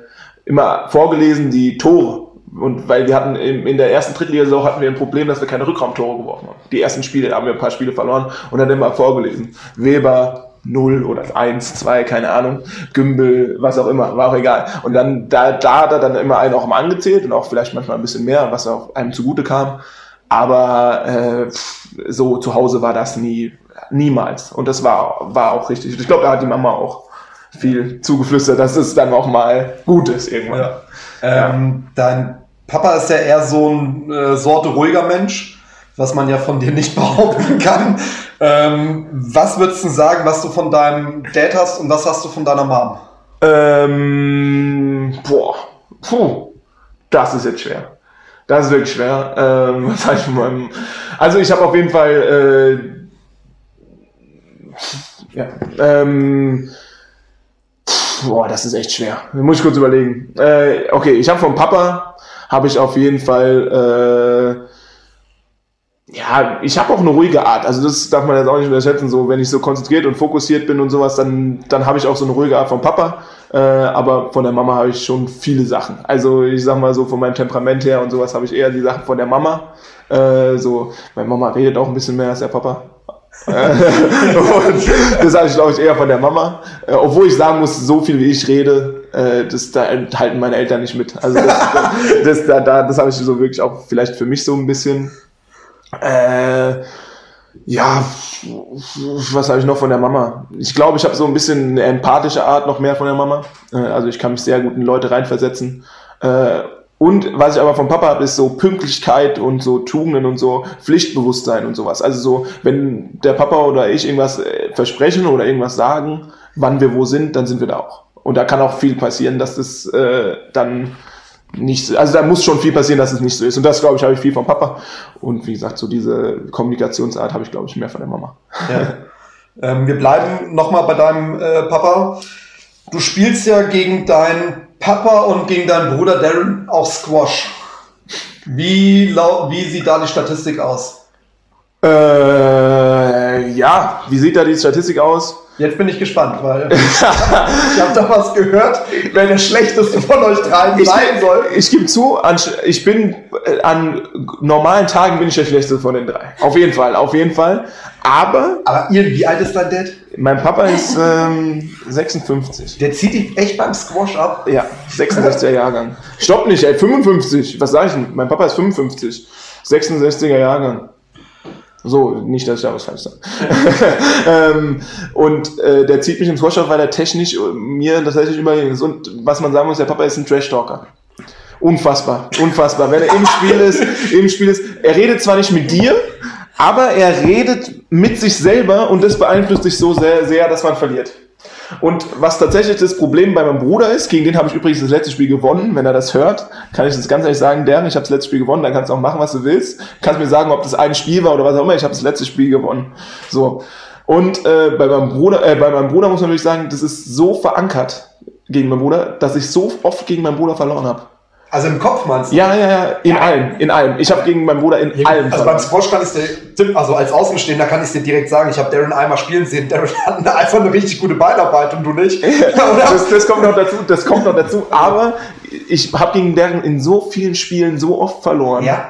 immer vorgelesen die Tore. Und weil wir hatten in, in der ersten Drittliga-Saison hatten wir ein Problem, dass wir keine Rückraumtore geworfen haben. Die ersten Spiele haben wir ein paar Spiele verloren und dann immer vorgelesen. Weber 0 oder 1, 2, keine Ahnung, Gümbel, was auch immer, war auch egal. Und dann, da, da hat er dann immer einen auch mal angezählt und auch vielleicht manchmal ein bisschen mehr, was auch einem zugute kam. Aber äh, so zu Hause war das nie, niemals. Und das war, war auch richtig. Ich glaube, da hat die Mama auch viel zugeflüstert, dass es dann auch mal gut ist irgendwann. Ja. Ähm, dein Papa ist ja eher so ein äh, Sorte ruhiger Mensch, was man ja von dir nicht behaupten kann. Ähm, was würdest du sagen, was du von deinem Dad hast und was hast du von deiner Mom? Ähm, boah, puh, das ist jetzt schwer. Das ist wirklich schwer. Ähm, was von meinem, also ich habe auf jeden Fall, äh, ja, ähm, boah, das ist echt schwer. Muss ich kurz überlegen. Äh, okay, ich habe vom Papa, habe ich auf jeden Fall, äh, ja, ich habe auch eine ruhige Art. Also das darf man jetzt auch nicht unterschätzen. So, wenn ich so konzentriert und fokussiert bin und sowas, dann, dann habe ich auch so eine ruhige Art vom Papa. Äh, aber von der Mama habe ich schon viele Sachen. Also ich sag mal so von meinem Temperament her und sowas habe ich eher die Sachen von der Mama. Äh, so, meine Mama redet auch ein bisschen mehr als der Papa. Äh, und das habe ich glaube ich eher von der Mama. Äh, obwohl ich sagen muss, so viel wie ich rede, äh, das da halten meine Eltern nicht mit. Also das, das, da, da, das habe ich so wirklich auch vielleicht für mich so ein bisschen. Äh, ja, was habe ich noch von der Mama? Ich glaube, ich habe so ein bisschen eine empathische Art noch mehr von der Mama. Äh, also ich kann mich sehr gut in Leute reinversetzen. Äh, und was ich aber vom Papa habe, ist so Pünktlichkeit und so Tugenden und so Pflichtbewusstsein und sowas. Also so, wenn der Papa oder ich irgendwas äh, versprechen oder irgendwas sagen, wann wir wo sind, dann sind wir da auch. Und da kann auch viel passieren, dass das dann nicht, also da muss schon viel passieren, dass es nicht so ist. Und das, glaube ich, habe ich viel vom Papa. Und wie gesagt, so diese Kommunikationsart habe ich, glaube ich, mehr von der Mama. Ja. ähm, wir bleiben nochmal bei deinem äh, Papa. Du spielst ja gegen deinen Papa und gegen deinen Bruder Darren auch Squash. Wie, wie sieht da die Statistik aus? Äh, ja, wie sieht da die Statistik aus? Jetzt bin ich gespannt, weil ich habe da was gehört, wer der schlechteste von euch dreien Ich, sein soll. ich gebe zu, an, ich bin äh, an normalen Tagen bin ich der schlechteste von den drei. Auf jeden Fall, auf jeden Fall. Aber Aber Ian, wie alt ist dein Dad? mein Papa ist ähm, 56. Der zieht dich echt beim Squash ab. Ja, 66er Jahrgang. Stopp nicht, ey, 55. Was sag ich denn? Mein Papa ist 55. 66er Jahrgang. So, nicht, dass ich da was falsch sage. ähm, und äh, der zieht mich ins auf, weil er technisch äh, mir tatsächlich ist. Und was man sagen muss, der Papa ist ein Trash-Talker. Unfassbar, unfassbar. Wenn er im Spiel ist, im Spiel ist, er redet zwar nicht mit dir, aber er redet mit sich selber und das beeinflusst dich so sehr, sehr dass man verliert. Und was tatsächlich das Problem bei meinem Bruder ist, gegen den habe ich übrigens das letzte Spiel gewonnen, wenn er das hört, kann ich das ganz ehrlich sagen, Dern, ich habe das letzte Spiel gewonnen, dann kannst du auch machen, was du willst. Kannst mir sagen, ob das ein Spiel war oder was auch immer, ich habe das letzte Spiel gewonnen. So. Und äh, bei meinem Bruder, äh, bei meinem Bruder muss man wirklich sagen, das ist so verankert gegen meinen Bruder, dass ich so oft gegen meinen Bruder verloren habe. Also im Kopf meinst du? Ja, ja, ja, in allem, in allem. Ich habe gegen meinen Bruder in allem Also beim Squash kann ich dir, also als Außenstehender kann ich dir direkt sagen, ich habe Darren einmal spielen sehen. Darren hat eine- einfach eine richtig gute Beinarbeit und du nicht. Das, das kommt noch dazu, das kommt noch dazu. Aber ich habe gegen deren in so vielen Spielen so oft verloren, Ja.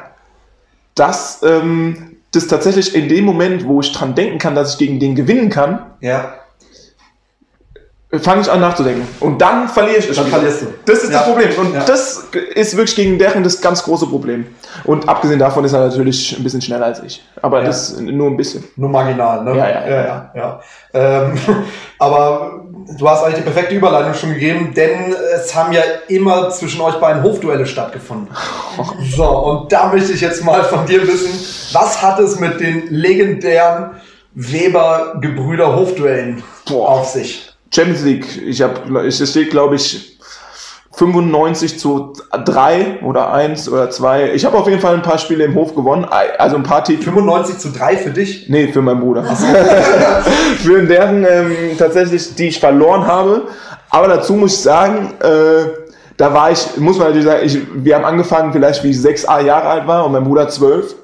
dass ähm, das tatsächlich in dem Moment, wo ich dran denken kann, dass ich gegen den gewinnen kann, Ja. Fange ich an nachzudenken. Und dann verliere ich das Dann verlierst du. Das ist Ja. das Problem. Und Ja. das ist wirklich gegen deren das ganz große Problem. Und abgesehen davon ist er natürlich ein bisschen schneller als ich. Aber Ja. das nur ein bisschen. Nur marginal, ne? Ja, ja, ja. ja. Ähm, aber du hast eigentlich die perfekte Überleitung schon gegeben, denn es haben ja immer zwischen euch beiden Hofduelle stattgefunden. So, und da möchte ich jetzt mal von dir wissen, was hat es mit den legendären Weber-Gebrüder Hofduellen Boah. auf sich? Champions League. Ich habe, es steht, glaube ich, 95 zu 3 oder 1 oder 2. Ich habe auf jeden Fall ein paar Spiele im Hof gewonnen. Also ein paar Titel. 95 zu 3 für dich? Nee, für meinen Bruder. für deren ähm, tatsächlich, die ich verloren habe. Aber dazu muss ich sagen, äh, da war ich, muss man natürlich sagen, ich, wir haben angefangen vielleicht, wie ich sechs Jahre alt war und mein Bruder zwölf.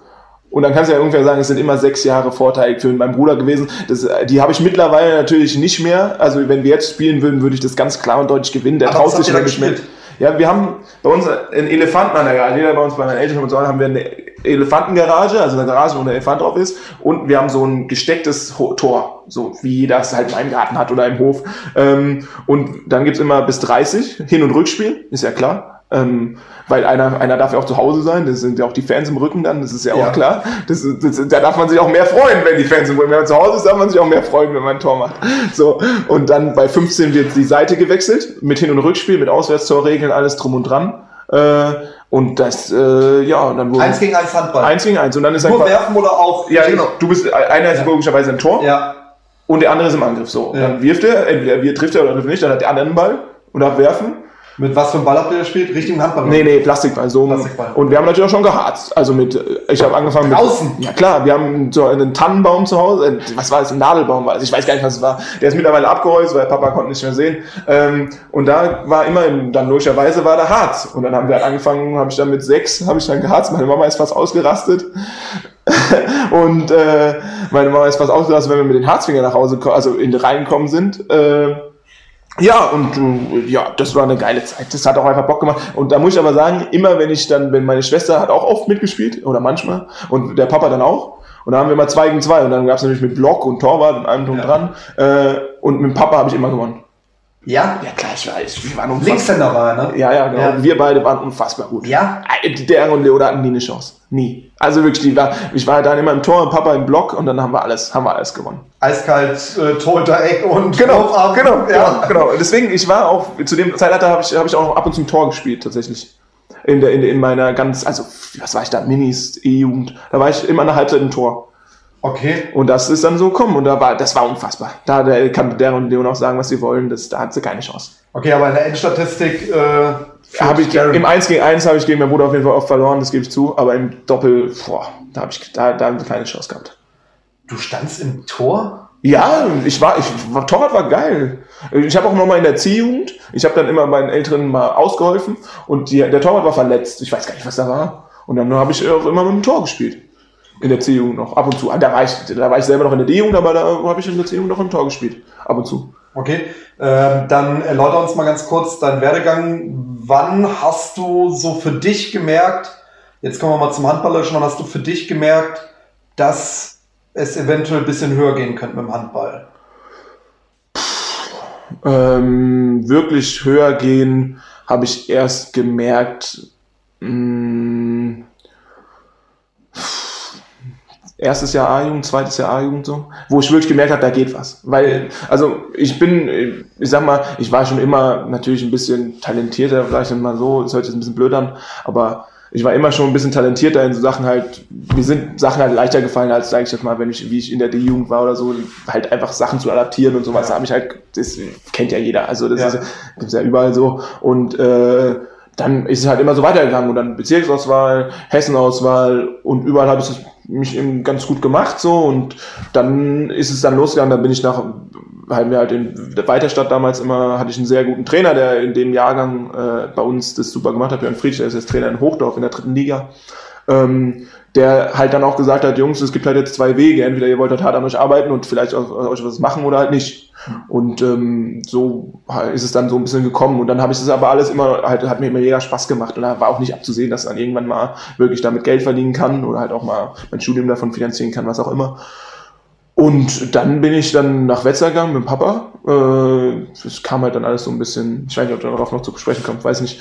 Und dann kannst du ja ungefähr sagen, es sind immer sechs Jahre Vorteil für meinen Bruder gewesen. Das, äh, die habe ich mittlerweile natürlich nicht mehr. Also wenn wir jetzt spielen würden, würde ich das ganz klar und deutlich gewinnen. Der Aber traut sich nämlich gespielt? Ja, wir haben bei uns einen Elefanten an der Garage. Jeder bei uns bei meinen Eltern und so haben wir eine Elefantengarage, also eine Garage, wo ein Elefant drauf ist. Und wir haben so ein gestecktes Tor, so wie jeder es halt in einem Garten hat oder im Hof. Ähm, und dann gibt's immer bis 30 Hin- und Rückspiel, ist ja klar. Ähm, weil einer, einer darf ja auch zu Hause sein, das sind ja auch die Fans im Rücken dann, das ist ja, Ja. auch klar. Das, das, da darf man sich auch mehr freuen, wenn die Fans im Rücken Wenn man zu Hause ist, darf man sich auch mehr freuen, wenn man ein Tor macht. So, und dann bei 15 wird die Seite gewechselt, mit Hin- und Rückspiel, mit Auswärtstorregeln, alles drum und dran. Äh, und das, äh, ja, und dann wurde Eins gegen eins Handball. eins gegen eins. Und dann ist Nur einfach. werfen oder auch? Ja, genau. Du bist, einer ist logischerweise ein Tor Ja. und der andere ist im Angriff. So. Ja. Dann wirft er, entweder wir trifft er oder trifft nicht, dann hat der andere einen Ball und darf werfen. Mit was für einem Ball habt ihr gespielt? Richtigen Handball? Nee, nee, Plastikball. So. Plastikball. Und wir haben natürlich auch schon geharzt. Also mit, ich habe angefangen mit. Draußen? Ja klar, wir haben so einen Tannenbaum zu Hause. Äh, Was war das? Ein Nadelbaum war es. Ich weiß gar nicht, was es war. Der ist mittlerweile abgeholzt, weil Papa konnte nicht mehr sehen. Ähm, und da war immer, im- dann logischerweise war da Harz. Und dann haben wir halt angefangen, habe ich dann mit sechs, habe ich dann geharzt. Meine Mama ist fast ausgerastet. und äh, meine Mama ist fast ausgerastet, wenn wir mit den Harzfinger nach Hause, also in reingekommen sind. Äh, ja, und äh, ja, das war eine geile Zeit. Das hat auch einfach Bock gemacht. Und da muss ich aber sagen, immer wenn ich dann, wenn meine Schwester hat auch oft mitgespielt, oder manchmal, und der Papa dann auch. Und da haben wir immer zwei gegen zwei. Und dann gab es natürlich mit Block und Torwart und allem drum Ja. dran. Äh, und mit dem Papa habe ich immer gewonnen. Ja? Ja klar, ich weiß. Wir waren unfassbar. Linkshänder war er, ne? Ja, ja, genau. Ja. Wir beide waren unfassbar gut. Ja? Äh, Der und Leo da hatten nie eine Chance. Nie. Also wirklich, die war, ich war dann immer im Tor und Papa im Block und dann haben wir alles, haben wir alles gewonnen. Eiskalt, äh, Torhüter Eck und Genau, Laufarm. genau, ja. genau. Deswegen, ich war auch, zu dem Zeitalter habe ich, habe ich auch noch ab und zu ein Tor gespielt, tatsächlich. In, der, in, in meiner ganz, also, was war ich da, Minis, E-Jugend, da war ich immer eine Halbzeit im Tor. Okay. Und das ist dann so gekommen und da war, das war unfassbar. Da der, kann der und Leon auch sagen, was sie wollen, das, da hat sie keine Chance. Okay, aber in der Endstatistik äh, Habe ich, Im 1 gegen 1 habe ich gegen meinen Bruder auf jeden Fall oft verloren, das gebe ich zu, aber im Doppel, boah, da habe ich, da, da haben sie keine Chance gehabt. Du standst im Tor? Ja, ich war, ich war, Torwart war geil. Ich habe auch noch mal in der C-Jugend, ich habe dann immer meinen Älteren mal ausgeholfen und die, der Torwart war verletzt. Ich weiß gar nicht, was da war. Und dann habe ich auch immer mit dem Tor gespielt. In der C-Jugend noch, ab und zu. Ah, Da war ich, da war ich selber noch in der D-Jugend, aber da habe ich in der C-Jugend noch im Tor gespielt. Ab und zu. Okay. Ähm, dann erläuter uns mal ganz kurz deinen Werdegang. Wann hast du so für dich gemerkt, jetzt kommen wir mal zum Handballerischen, wann hast du für dich gemerkt, dass es eventuell ein bisschen höher gehen könnte mit dem Handball? Ähm, wirklich höher gehen habe ich erst gemerkt, mh, erstes Jahr A-Jugend, zweites Jahr A-Jugend so, wo ich wirklich gemerkt habe, da geht was. Weil, also ich bin, ich sag mal, ich war schon immer natürlich ein bisschen talentierter, vielleicht mal so, das hört sich jetzt ein bisschen blöd an, aber ich war immer schon ein bisschen talentierter in so Sachen halt, mir sind Sachen halt leichter gefallen, als sage ich jetzt mal, wenn ich, wie ich in der D-Jugend war oder so, halt einfach Sachen zu adaptieren und sowas, Ja. da habe ich halt, das kennt ja jeder, also das Ja. ist, gibt's ja überall so und äh, dann ist es halt immer so weitergegangen und dann Bezirksauswahl, Hessenauswahl und überall habe ich es mich eben ganz gut gemacht so und dann ist es dann losgegangen, dann bin ich nach halt mir halt in der Weiterstadt damals immer hatte ich einen sehr guten Trainer, der in dem Jahrgang äh, bei uns das super gemacht hat, Björn Friedrich, der ist jetzt Trainer in Hochdorf in der dritten Liga. Ähm, der halt dann auch gesagt hat, Jungs, es gibt halt jetzt zwei Wege, entweder ihr wollt halt hart an euch arbeiten und vielleicht auch euch was machen oder halt nicht. Und ähm, so ist es dann so ein bisschen gekommen. Und dann habe ich das aber alles immer, halt, hat mir immer mega Spaß gemacht. Und da war auch nicht abzusehen, dass dann irgendwann mal wirklich damit Geld verdienen kann oder halt auch mal mein Studium davon finanzieren kann, was auch immer. Und dann bin ich dann nach Wetzlar gegangen mit dem Papa. Äh, Es kam halt dann alles so ein bisschen, ich weiß nicht, ob darauf noch zu sprechen kommt, weiß nicht.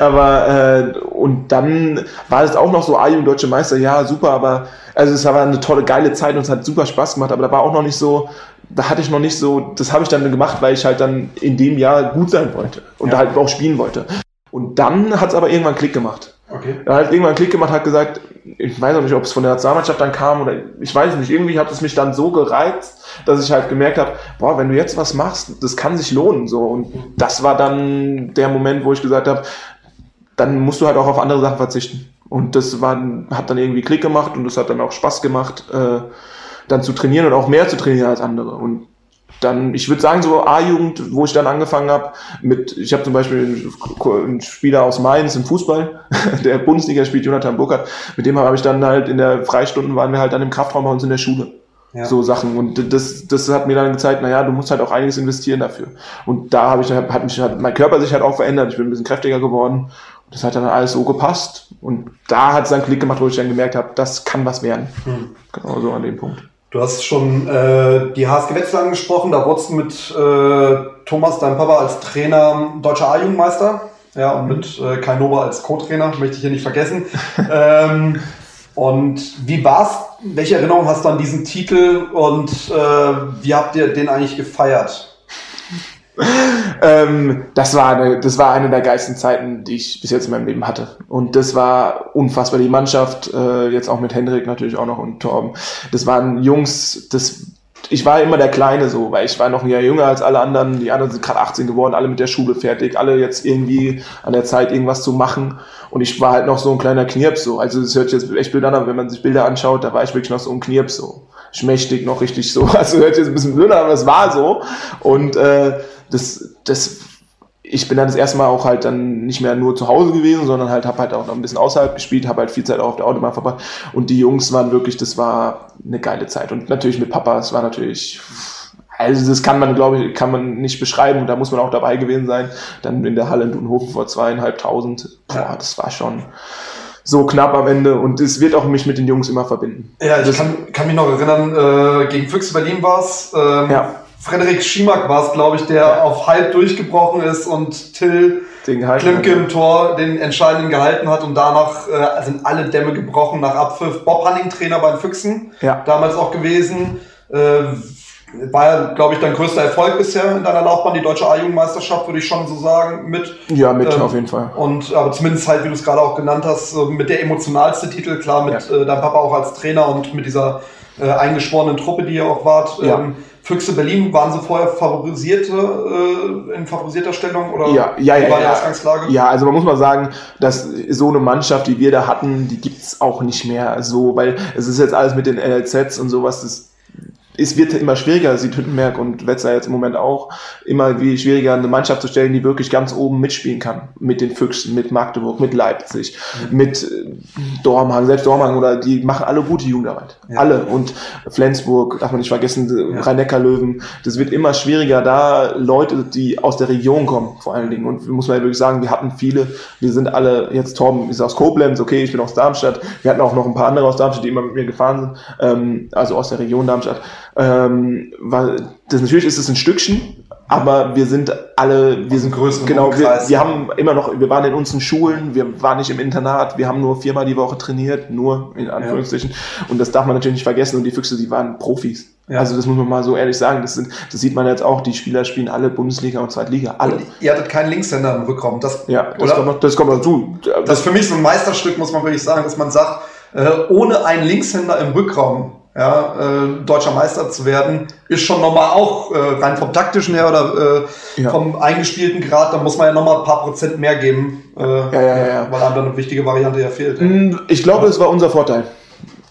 Aber äh, und dann war es auch noch so A-Jugend Deutsche Meister, ja, super, aber also es war eine tolle, geile Zeit und es hat super Spaß gemacht, aber da war auch noch nicht so, da hatte ich noch nicht so, das habe ich dann gemacht, weil ich halt dann in dem Jahr gut sein wollte und Ja. halt auch spielen wollte. Und dann hat es aber irgendwann Klick gemacht. Okay. Er hat irgendwann einen Klick gemacht, hat gesagt, ich weiß auch nicht, ob es von der Nationalmannschaft dann kam oder ich weiß nicht, irgendwie hat es mich dann so gereizt, dass ich halt gemerkt habe, boah, wenn du jetzt was machst, das kann sich lohnen. So. Und das war dann der Moment, wo ich gesagt habe, dann musst du halt auch auf andere Sachen verzichten. Und das war, hat dann irgendwie Klick gemacht und es hat dann auch Spaß gemacht, äh, dann zu trainieren und auch mehr zu trainieren als andere. Und dann, ich würde sagen, so A-Jugend, wo ich dann angefangen habe, mit, ich habe zum Beispiel einen Spieler aus Mainz im Fußball, der Bundesliga spielt, Jonathan Burkhardt, mit dem habe ich dann halt in der Freistunden waren wir halt dann im Kraftraum bei uns in der Schule. Ja. So Sachen. Und das, das hat mir dann gezeigt, naja, du musst halt auch einiges investieren dafür. Und da habe ich, hat mich, hat mein Körper sich halt auch verändert. Ich bin ein bisschen kräftiger geworden. Das hat dann alles so gepasst. Und da hat es dann Klick gemacht, wo ich dann gemerkt habe, das kann was werden. Hm. Genau so an dem Punkt. Du hast schon äh, die HSG Wetzlar angesprochen. Da wurdest du mit äh, Thomas, deinem Papa, als Trainer deutscher A-Jugendmeister. Ja, und mit äh, Kai Nober als Co-Trainer, möchte ich hier nicht vergessen. ähm, und wie war's? Welche Erinnerung hast du an diesen Titel und äh, wie habt ihr den eigentlich gefeiert? Ähm, das, war eine, das war eine der geilsten Zeiten, die ich bis jetzt in meinem Leben hatte. Und das war unfassbar. Die Mannschaft, äh, jetzt auch mit Hendrik natürlich auch noch und Torben, das waren Jungs, das, ich war immer der Kleine so, weil ich war noch ein Jahr jünger als alle anderen. Die anderen sind gerade 18 geworden, alle mit der Schule fertig, alle jetzt irgendwie an der Zeit, irgendwas zu machen. Und ich war halt noch so ein kleiner Knirps so. Also es hört sich jetzt echt blöd an, aber wenn man sich Bilder anschaut, da war ich wirklich noch so ein Knirps so. Schmächtig noch richtig so. Also hört jetzt ein bisschen blöd aber es war so. Und äh, das, das, ich bin dann das erste Mal auch halt dann nicht mehr nur zu Hause gewesen, sondern halt habe halt auch noch ein bisschen außerhalb gespielt, habe halt viel Zeit auch auf der Autobahn verbracht. Und die Jungs waren wirklich, das war eine geile Zeit. Und natürlich mit Papa, es war natürlich, also das kann man, glaube ich, kann man nicht beschreiben. Und da muss man auch dabei gewesen sein. Dann in der Halle in Dunhofen vor zweieinhalbtausend. Boah, das war schon so knapp am Ende. Und es wird auch mich mit den Jungs immer verbinden. Ja, ich Das- kann, kann mich noch erinnern, äh, gegen Füchse Berlin war es. Ähm, Ja. Frederik Schimak war es, glaube ich, der auf halb durchgebrochen ist und Till Klimke im Tor den entscheidenden gehalten hat und danach äh, sind alle Dämme gebrochen nach Abpfiff. Bob Hanning, Trainer bei den Füchsen, Ja. damals auch gewesen. Äh, war ja, glaube ich, dein größter Erfolg bisher in deiner Laufbahn, die deutsche A-Jugendmeisterschaft, würde ich schon so sagen, mit. Ja, mit Ähm, auf jeden Fall. Und aber zumindest halt, wie du es gerade auch genannt hast, mit der emotionalste Titel, klar, mit äh, deinem Papa auch als Trainer und mit dieser äh, eingeschworenen Truppe, die ihr auch wart. Ja. Ähm, Füchse Berlin, waren sie vorher favorisierte, äh, in favorisierter Stellung? Oder Ja, ja, ja, war die ja. Ausgangslage? Ja, also man muss mal sagen, dass so eine Mannschaft, wie wir da hatten, die gibt's auch nicht mehr so, weil es ist jetzt alles mit den LLZs und sowas, das es wird immer schwieriger, sieht Hüttenberg und Wetzlar jetzt im Moment auch, immer wie schwieriger eine Mannschaft zu stellen, die wirklich ganz oben mitspielen kann. Mit den Füchsen, mit Magdeburg, mit Leipzig, mit äh, Dormagen, selbst Dormagen oder die machen alle gute Jugendarbeit. Ja. Alle. Und Flensburg, darf man nicht vergessen, Ja. Rhein-Neckar-Löwen. Das wird immer schwieriger, da Leute, die aus der Region kommen, vor allen Dingen. Und muss man ja wirklich sagen, wir hatten viele, wir sind alle, jetzt Torben ist aus Koblenz, okay, ich bin aus Darmstadt. Wir hatten auch noch ein paar andere aus Darmstadt, die immer mit mir gefahren sind, ähm, also aus der Region Darmstadt. Ähm, weil das, natürlich ist es ein Stückchen, aber wir sind alle, wir sind größeren genau, wir, wir haben immer noch, wir waren in unseren Schulen, wir waren nicht im Internat, wir haben nur viermal die Woche trainiert, nur in Anführungsstrichen. Und das darf man natürlich nicht vergessen. Und die Füchse, die waren Profis. Ja. Also das muss man mal so ehrlich sagen. Das, sind, das sieht man jetzt auch, die Spieler spielen alle Bundesliga und Zweitliga. Alle. Und ihr hattet keinen Linkshänder im Rückraum. Das, ja, das oder? kommt, noch, das kommt dazu. Das ist für mich so ein Meisterstück, muss man wirklich sagen, dass man sagt, äh, ohne einen Linkshänder im Rückraum ja, äh, deutscher Meister zu werden, ist schon nochmal auch äh, rein vom taktischen her oder äh, Ja. vom eingespielten Grad, da muss man ja nochmal ein paar Prozent mehr geben, äh, ja, ja, weil einem dann eine wichtige Variante ja fehlt. Mm, Ich glaube, das war unser Vorteil.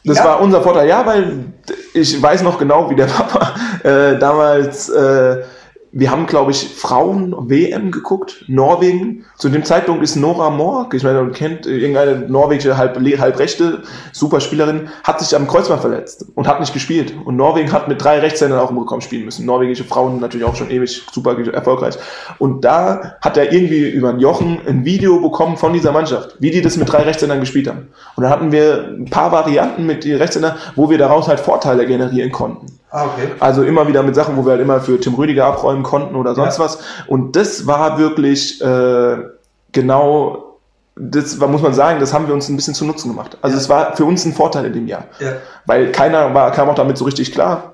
Das Ja? war unser Vorteil, ja, weil ich weiß noch genau, wie der Papa äh, damals, äh, wir haben, glaube ich, Frauen-WM geguckt, Norwegen. Zu dem Zeitpunkt ist Nora Morg, ich meine, man kennt äh, irgendeine norwegische halb, halbrechte Superspielerin, hat sich am Kreuzband verletzt und hat nicht gespielt. Und Norwegen hat mit drei Rechtshändern auch im Rückraum spielen müssen. Norwegische Frauen natürlich auch schon ewig super erfolgreich. Und da hat er irgendwie über einen Jochen ein Video bekommen von dieser Mannschaft, wie die das mit drei Rechtshändern gespielt haben. Und da hatten wir ein paar Varianten mit den Rechtshändern, wo wir daraus halt Vorteile generieren konnten. Ah, okay. Also immer wieder mit Sachen, wo wir halt immer für Tim Rüdiger abräumen konnten oder sonst Ja. was. Und das war wirklich äh, genau, das muss man sagen, das haben wir uns ein bisschen zu Nutzen gemacht. Also Ja. es war für uns ein Vorteil in dem Jahr. Ja. Weil keiner war, kam auch damit so richtig klar.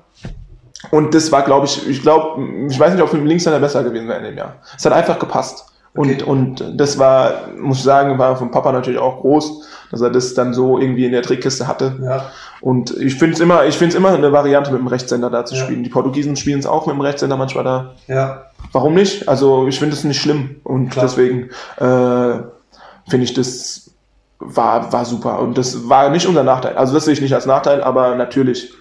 Und das war, glaube ich, ich glaube, ich weiß nicht, ob mit dem Linkshänder besser gewesen wäre in dem Jahr. Es hat einfach gepasst. Und, Okay. und das war, muss ich sagen, war vom Papa natürlich auch groß, dass er das dann so irgendwie in der Trickkiste hatte. Ja. Und ich finde es immer, ich finde es immer eine Variante mit dem Rechtshänder da zu Ja. spielen. Die Portugiesen spielen es auch mit dem Rechtshänder manchmal da. Ja. Warum nicht? Also ich finde es nicht schlimm und Klar. deswegen äh, finde ich das war, war super und das war nicht unser Nachteil. Also das sehe ich nicht als Nachteil, aber natürlich,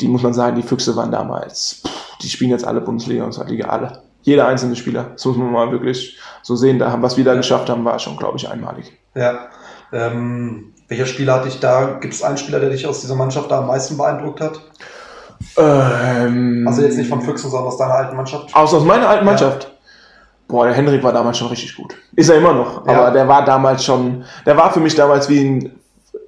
die muss man sagen, die Füchse waren damals, pff, die spielen jetzt alle Bundesliga und Zweitliga, alle. Jeder einzelne Spieler. Das muss man mal wirklich so sehen. Da haben, was wir da geschafft haben, war schon, glaube ich, einmalig. Ja. Ähm, welcher Spieler hat dich da, gibt es einen Spieler, der dich aus dieser Mannschaft da am meisten beeindruckt hat? Ähm, Also jetzt nicht von Füchsen, sondern aus deiner alten Mannschaft? Aus, aus meiner alten Mannschaft. Boah, der Henrik war damals schon richtig gut. Ist er immer noch. Ja. Aber der war damals schon, der war für mich damals wie ein,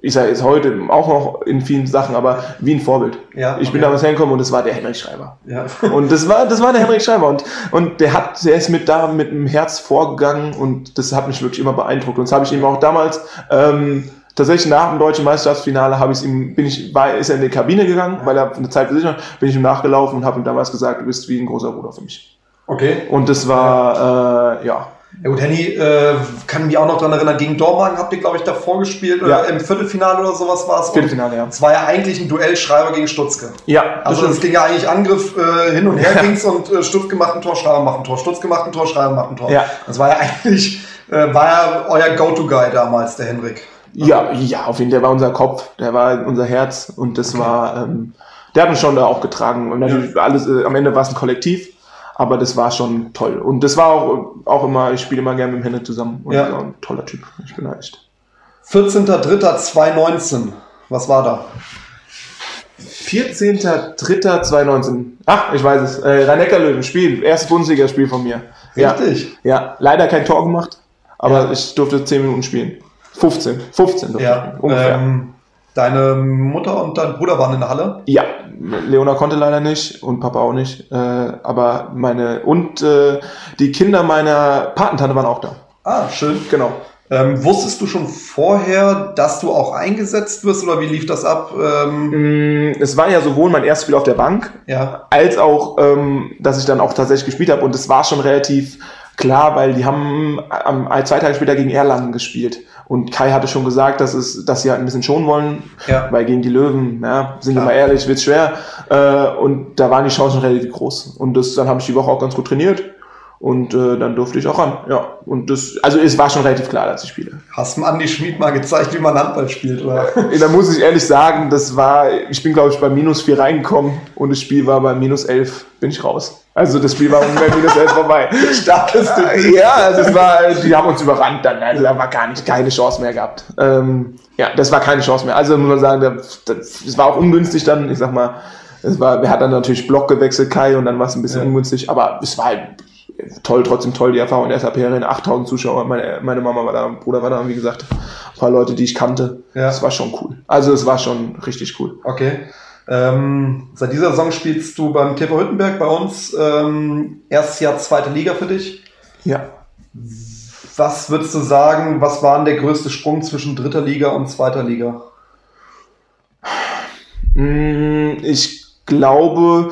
ich sage jetzt heute auch noch in vielen Sachen, aber wie ein Vorbild. Ja, Ich bin okay. damals hergekommen und es war der Henrik Schreiber. Ja. Und das war, das war der Henrik Schreiber. Und, und der hat, der ist mit da mit dem Herz vorgegangen und das hat mich wirklich immer beeindruckt. Und das habe ich ihm auch damals, ähm, tatsächlich nach dem deutschen Meisterschaftsfinale habe ich ihm, bin ich, war, ist er in die Kabine gegangen, weil er eine Zeit gesichert hat, bin ich ihm nachgelaufen und habe ihm damals gesagt, du bist wie ein großer Bruder für mich. Okay. Und das war, äh, ja. Ja gut, Henny, äh, kann mich auch noch dran erinnern, gegen Dormagen habt ihr, glaube ich, davor gespielt, Ja. oder im Viertelfinale oder sowas war es. Viertelfinale, ja. Es war ja eigentlich ein Duell Schreiber gegen Stutzke. Ja, Also es ging ja eigentlich Angriff äh, hin und her Ja. ging's und äh, Stutzke macht ein Tor, Schreiber macht ein Tor, Stutzke macht ein Tor, Schreiber macht ein Tor. Ja. Das war ja eigentlich, äh, war ja euer Go-To-Guy damals, der Henrik. ja, ja, auf jeden Fall, der war unser Kopf, der war unser Herz und das war, ähm, der hat uns schon da auch getragen und natürlich alles, äh, am Ende war es ein Kollektiv, aber das war schon toll und das war auch, auch immer, ich spiele immer gerne mit dem Henrik zusammen und Ja. war ein toller Typ, ich bin echt. 14.03.2019. Was war da? 14.03.2019. Ach, ich weiß es. Äh, Rhein-Neckar-Löwen, Spiel. Erstes Bundesligaspiel von mir. Richtig. Ja, ja, leider kein Tor gemacht, aber Ja. ich durfte 10 Minuten spielen. 15. 15 durfte ich Ja. spielen, ungefähr. Ähm, deine Mutter und dein Bruder waren in der Halle. Ja, Leona konnte leider nicht und Papa auch nicht. Äh, aber meine und äh, die Kinder meiner Patentante waren auch da. Ah, schön. Genau. Ähm, wusstest du schon vorher, dass du auch eingesetzt wirst oder wie lief das ab? Ähm, Mm, Es war ja sowohl mein erstes Spiel auf der Bank, ja, als auch, ähm, dass ich dann auch tatsächlich gespielt habe. Und es war schon relativ klar, weil die haben am, zwei Tage später gegen Erlangen gespielt. Und Kai hatte schon gesagt, dass, es, dass sie halt ein bisschen schonen wollen, Ja. weil gegen die Löwen, ja, sind wir mal ehrlich, wird's schwer. Äh, und da waren die Chancen relativ groß. Und das, dann habe ich die Woche auch ganz gut trainiert. Und äh, dann durfte ich auch ran. Ja. Und das, also es war schon relativ klar, dass ich spiele. hast du Andi Schmid mal gezeigt, wie man Handball spielt, oder? Da muss ich ehrlich sagen, das war, ich bin glaube ich bei minus vier reingekommen und das Spiel war bei minus elf, bin ich raus. Also das Spiel war ungefähr minus elf vorbei. Starkes. Ja, also es war, die haben uns überrannt dann, also da war gar nicht, keine Chance mehr gehabt. Ähm, ja, das war keine Chance mehr. Also muss man sagen, das war auch ungünstig dann, ich sag mal, es war, wer hat dann natürlich Block gewechselt, Kai, und dann war es ein bisschen Ja. ungünstig, aber es war halt toll, trotzdem toll, die Erfahrung der SAP Arena, 8000 Zuschauer, meine, meine Mama war da, mein Bruder war da, wie gesagt, ein paar Leute, die ich kannte. Ja. Das war schon cool. Also es war schon richtig cool. Okay. Ähm, seit dieser Saison spielst du beim TV Hüttenberg bei uns. Ähm, erstes Jahr zweite Liga für dich. Ja. Was würdest du sagen, was war denn der größte Sprung zwischen dritter Liga und zweiter Liga? Mm, Ich glaube,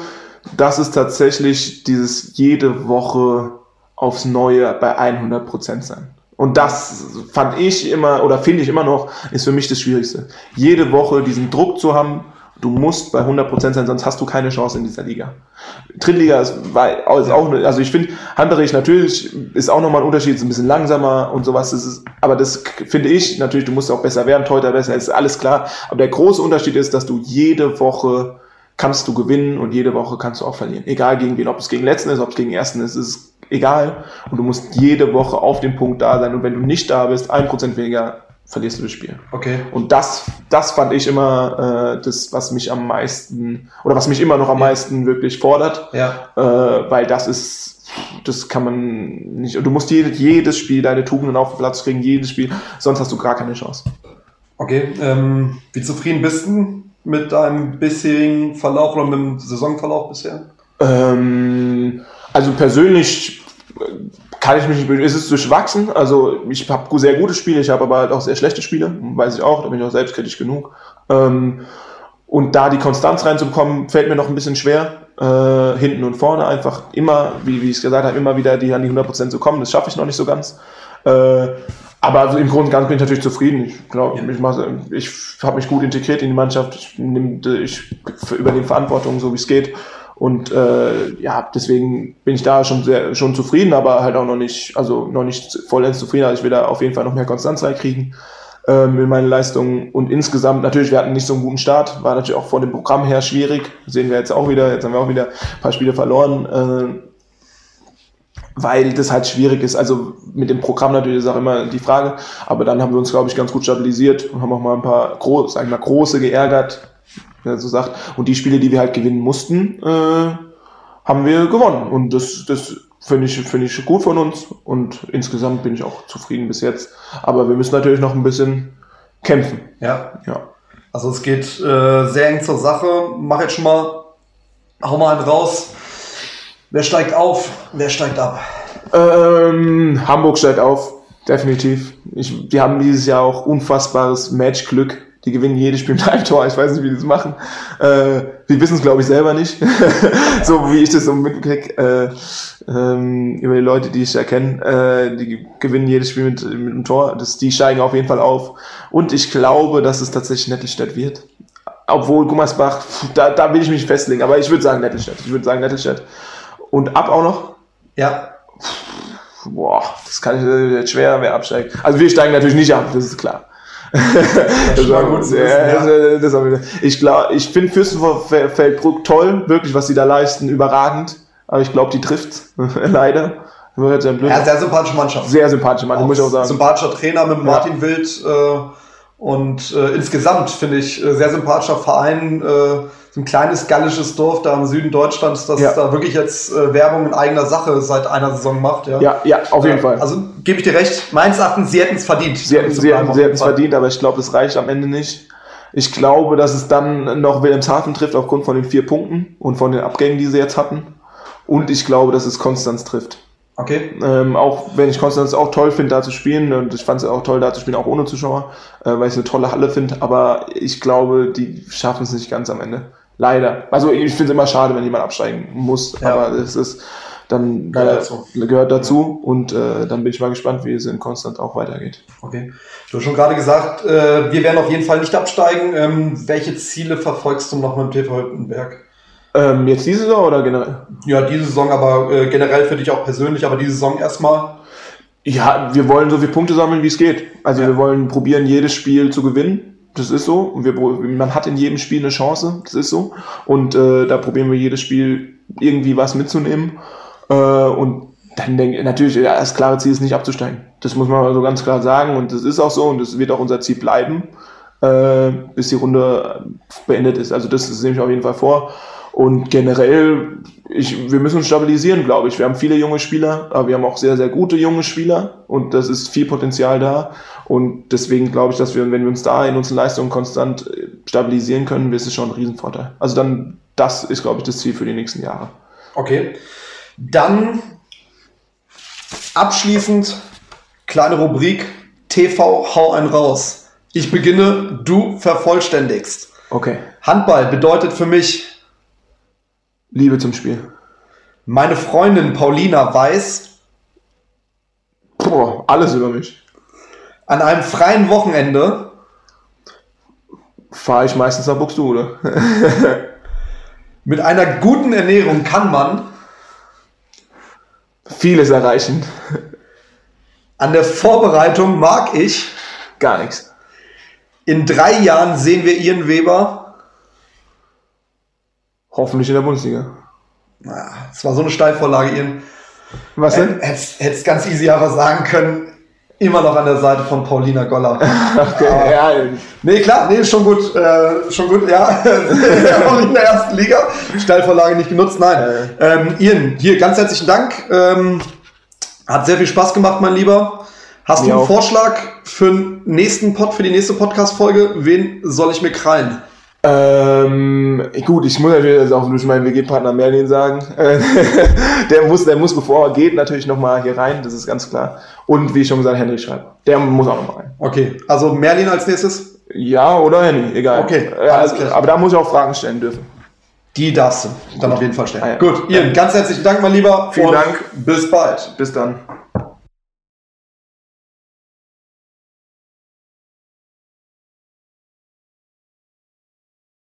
dass es tatsächlich dieses jede Woche aufs Neue bei 100% sein. Und das fand ich immer oder finde ich immer noch, ist für mich das Schwierigste. Jede Woche diesen Druck zu haben, du musst bei 100% sein, sonst hast du keine Chance in dieser Liga. Drittliga ist, ist auch, eine- also ich finde, Handballrecht natürlich ist auch nochmal ein Unterschied, ist ein bisschen langsamer und sowas. Das ist, aber das finde ich natürlich, du musst auch besser werden, Teuter besser, ist alles klar. Aber der große Unterschied ist, dass du jede Woche kannst du gewinnen und jede Woche kannst du auch verlieren. Egal gegen wen, ob es gegen Letzten ist, ob es gegen Ersten ist, ist egal. Und du musst jede Woche auf dem Punkt da sein. Und wenn du nicht da bist, ein Prozent weniger, verlierst du das Spiel. Okay. Und das, das fand ich immer äh, das, was mich am meisten, oder was mich immer noch am meisten wirklich fordert, Ja. äh, weil das ist, das kann man nicht, du musst jedes, jedes Spiel deine Tugenden auf den Platz kriegen, jedes Spiel, sonst hast du gar keine Chance. Okay. Ähm, wie zufrieden bist du mit deinem bisherigen Verlauf oder mit dem Saisonverlauf bisher? Ähm, also persönlich kann ich mich nicht, es ist durchwachsen. Also ich habe sehr gute Spiele, ich habe aber halt auch sehr schlechte Spiele, weiß ich auch, da bin ich auch selbstkritisch genug. Ähm, und da die Konstanz reinzubekommen, fällt mir noch ein bisschen schwer. Äh, hinten und vorne einfach immer, wie, wie ich es gesagt habe, immer wieder die an die 100% zu kommen. Das schaffe ich noch nicht so ganz. Äh, aber also im Grunde und Ganzen bin ich natürlich zufrieden. Ich glaube, ich, mache- ich habe mich gut integriert in die Mannschaft. Ich, nehm, ich übernehme Verantwortung, so wie es geht. Und äh, ja, deswegen bin ich da schon sehr schon zufrieden, aber halt auch noch nicht, also noch nicht vollends zufrieden. Also ich will da auf jeden Fall noch mehr Konstanz reinkriegen ähm, in meine Leistungen. Und insgesamt, natürlich, wir hatten nicht so einen guten Start, war natürlich auch vor dem Programm her schwierig. Sehen wir jetzt auch wieder, jetzt haben wir auch wieder ein paar Spiele verloren. Weil das halt schwierig ist. Also mit dem Programm natürlich ist auch immer die Frage. Aber dann haben wir uns, glaube ich, ganz gut stabilisiert und haben auch mal ein paar groß, sag ich mal, große geärgert, wie er so sagt. Und die Spiele, die wir halt gewinnen mussten, äh, haben wir gewonnen. Und das, das finde ich, finde ich gut von uns. Und insgesamt bin ich auch zufrieden bis jetzt. Aber wir müssen natürlich noch ein bisschen kämpfen. Ja. Ja. Also es geht äh, sehr eng zur Sache. Mach jetzt schon mal, hau mal einen raus. Wer steigt auf? Wer steigt ab? Ähm, Hamburg steigt auf, definitiv. Ich, die haben dieses Jahr auch unfassbares Matchglück. Die gewinnen jedes Spiel mit einem Tor. Ich weiß nicht, wie die das machen. Äh, die wissen es, glaube ich, selber nicht. so wie ich das so mitkriege äh, ähm, über die Leute, die ich da kenne. Äh, die gewinnen jedes Spiel mit, mit einem Tor. Das, die steigen auf jeden Fall auf. Und ich glaube, dass es tatsächlich Nettelstedt wird. Obwohl Gummersbach, da, da will ich mich festlegen. Aber ich würde sagen Nettelstedt. Ich würde sagen Nettelstedt. Und ab auch noch Ja. Boah, das kann ich jetzt schwer, wer absteigt. Also wir steigen natürlich nicht ab, das ist klar. Das mal gut wissen, ja, ja. das- ich glaube, ich finde Fürstenfeldbruck toll, wirklich, was sie da leisten, überragend. Aber ich glaube, die trifft leider. Ja. Ja, sehr sympathische Mannschaft. Sehr sympathische Mann, muss ich auch sagen. Sympathischer Trainer mit Martin Wild äh, und äh, insgesamt finde ich äh, sehr sympathischer Verein. Äh, so ein kleines gallisches Dorf da im Süden Deutschlands, das Ja. da wirklich jetzt äh, Werbung in eigener Sache seit einer Saison macht. Ja, Ja, ja, auf jeden Äh, Fall. Also gebe ich dir recht. Meines Erachtens, sie hätten es verdient. Sie hätten es verdient, aber ich glaube, es reicht am Ende nicht. Ich glaube, dass es dann noch Wilhelmshaven trifft aufgrund von den vier Punkten und von den Abgängen, die sie jetzt hatten. Und ich glaube, dass es Konstanz trifft. Okay. Ähm, auch wenn ich Konstanz auch toll finde, da zu spielen, und ich fand es auch toll, da zu spielen, auch ohne Zuschauer, äh, weil ich es eine tolle Halle finde, aber ich glaube, die schaffen es nicht ganz am Ende. Leider. Also ich finde es immer schade, wenn jemand absteigen muss, Ja. aber es ist dann Gehört äh, dazu. gehört dazu und äh, dann bin ich mal gespannt, wie es in Konstanz auch weitergeht. Okay. Du hast schon gerade gesagt, äh, wir werden auf jeden Fall nicht absteigen. Ähm, welche Ziele verfolgst du noch mit dem TV Hüttenberg? Ähm, jetzt diese Saison oder generell? Ja, diese Saison, aber äh, generell für dich auch persönlich, aber diese Saison erstmal. Ja, wir wollen so viele Punkte sammeln, wie es geht. Also Ja. wir wollen probieren, jedes Spiel zu gewinnen. Das ist so. Und wir, man hat in jedem Spiel eine Chance. Das ist so. Und äh, da probieren wir jedes Spiel irgendwie was mitzunehmen. Äh, und dann denke ich, natürlich, ja, das klare Ziel ist nicht abzusteigen. Das muss man so ganz klar sagen. Und das ist auch so. Und das wird auch unser Ziel bleiben, äh, bis die Runde beendet ist. Also das, das nehme ich auf jeden Fall vor. Und generell, ich, wir müssen uns stabilisieren, glaube ich. Wir haben viele junge Spieler, aber wir haben auch sehr, sehr gute junge Spieler und das ist viel Potenzial da. Und deswegen glaube ich, dass wir, wenn wir uns da in unseren Leistungen konstant äh, stabilisieren können, ist es schon ein Riesenvorteil. Also dann, das ist, glaube ich, das Ziel für die nächsten Jahre. Okay. Dann abschließend kleine Rubrik TV hau ein raus. Ich beginne, du vervollständigst. Okay. Handball bedeutet für mich Liebe zum Spiel. Meine Freundin Paulina weiß, Boah, alles über mich. an einem freien Wochenende Fahre ich meistens nach Buxtehude. mit einer guten Ernährung kann man Vieles erreichen. an der Vorbereitung mag ich. Gar nichts. In drei Jahren sehen wir Ian Weber. Hoffentlich in der Bundesliga. Das war so eine Steilvorlage, Ian. Was denn? Hättest ganz easy aber sagen können, immer noch an der Seite von Paulina Goller. Okay, ja, Nee, klar, nee, schon gut, äh, schon gut, ja. auch nicht in der ersten Liga. Steilvorlage nicht genutzt, nein. Ähm, Ian, hier ganz herzlichen Dank. Ähm, hat sehr viel Spaß gemacht, mein Lieber. Hast Mir du einen auch. Vorschlag für den nächsten Pod, für die nächste Podcast-Folge? Wen soll ich mir krallen? Ähm, gut, ich muss natürlich das auch durch meinen WG-Partner Merlin sagen. Der muss, der muss, bevor er geht, natürlich nochmal hier rein, das ist ganz klar. Und wie ich schon gesagt, Henry Schreiber. Der muss auch nochmal rein. Okay, also Merlin als nächstes? Ja, oder Henry, egal. Okay, Äh, alles also, klar. aber da muss ich auch Fragen stellen dürfen. Die darfst du dann auf jeden Fall stellen. Ah, ja. Gut, Ian, ganz herzlichen Dank, mein Lieber. Vielen Dank. Bis bald. Bis dann.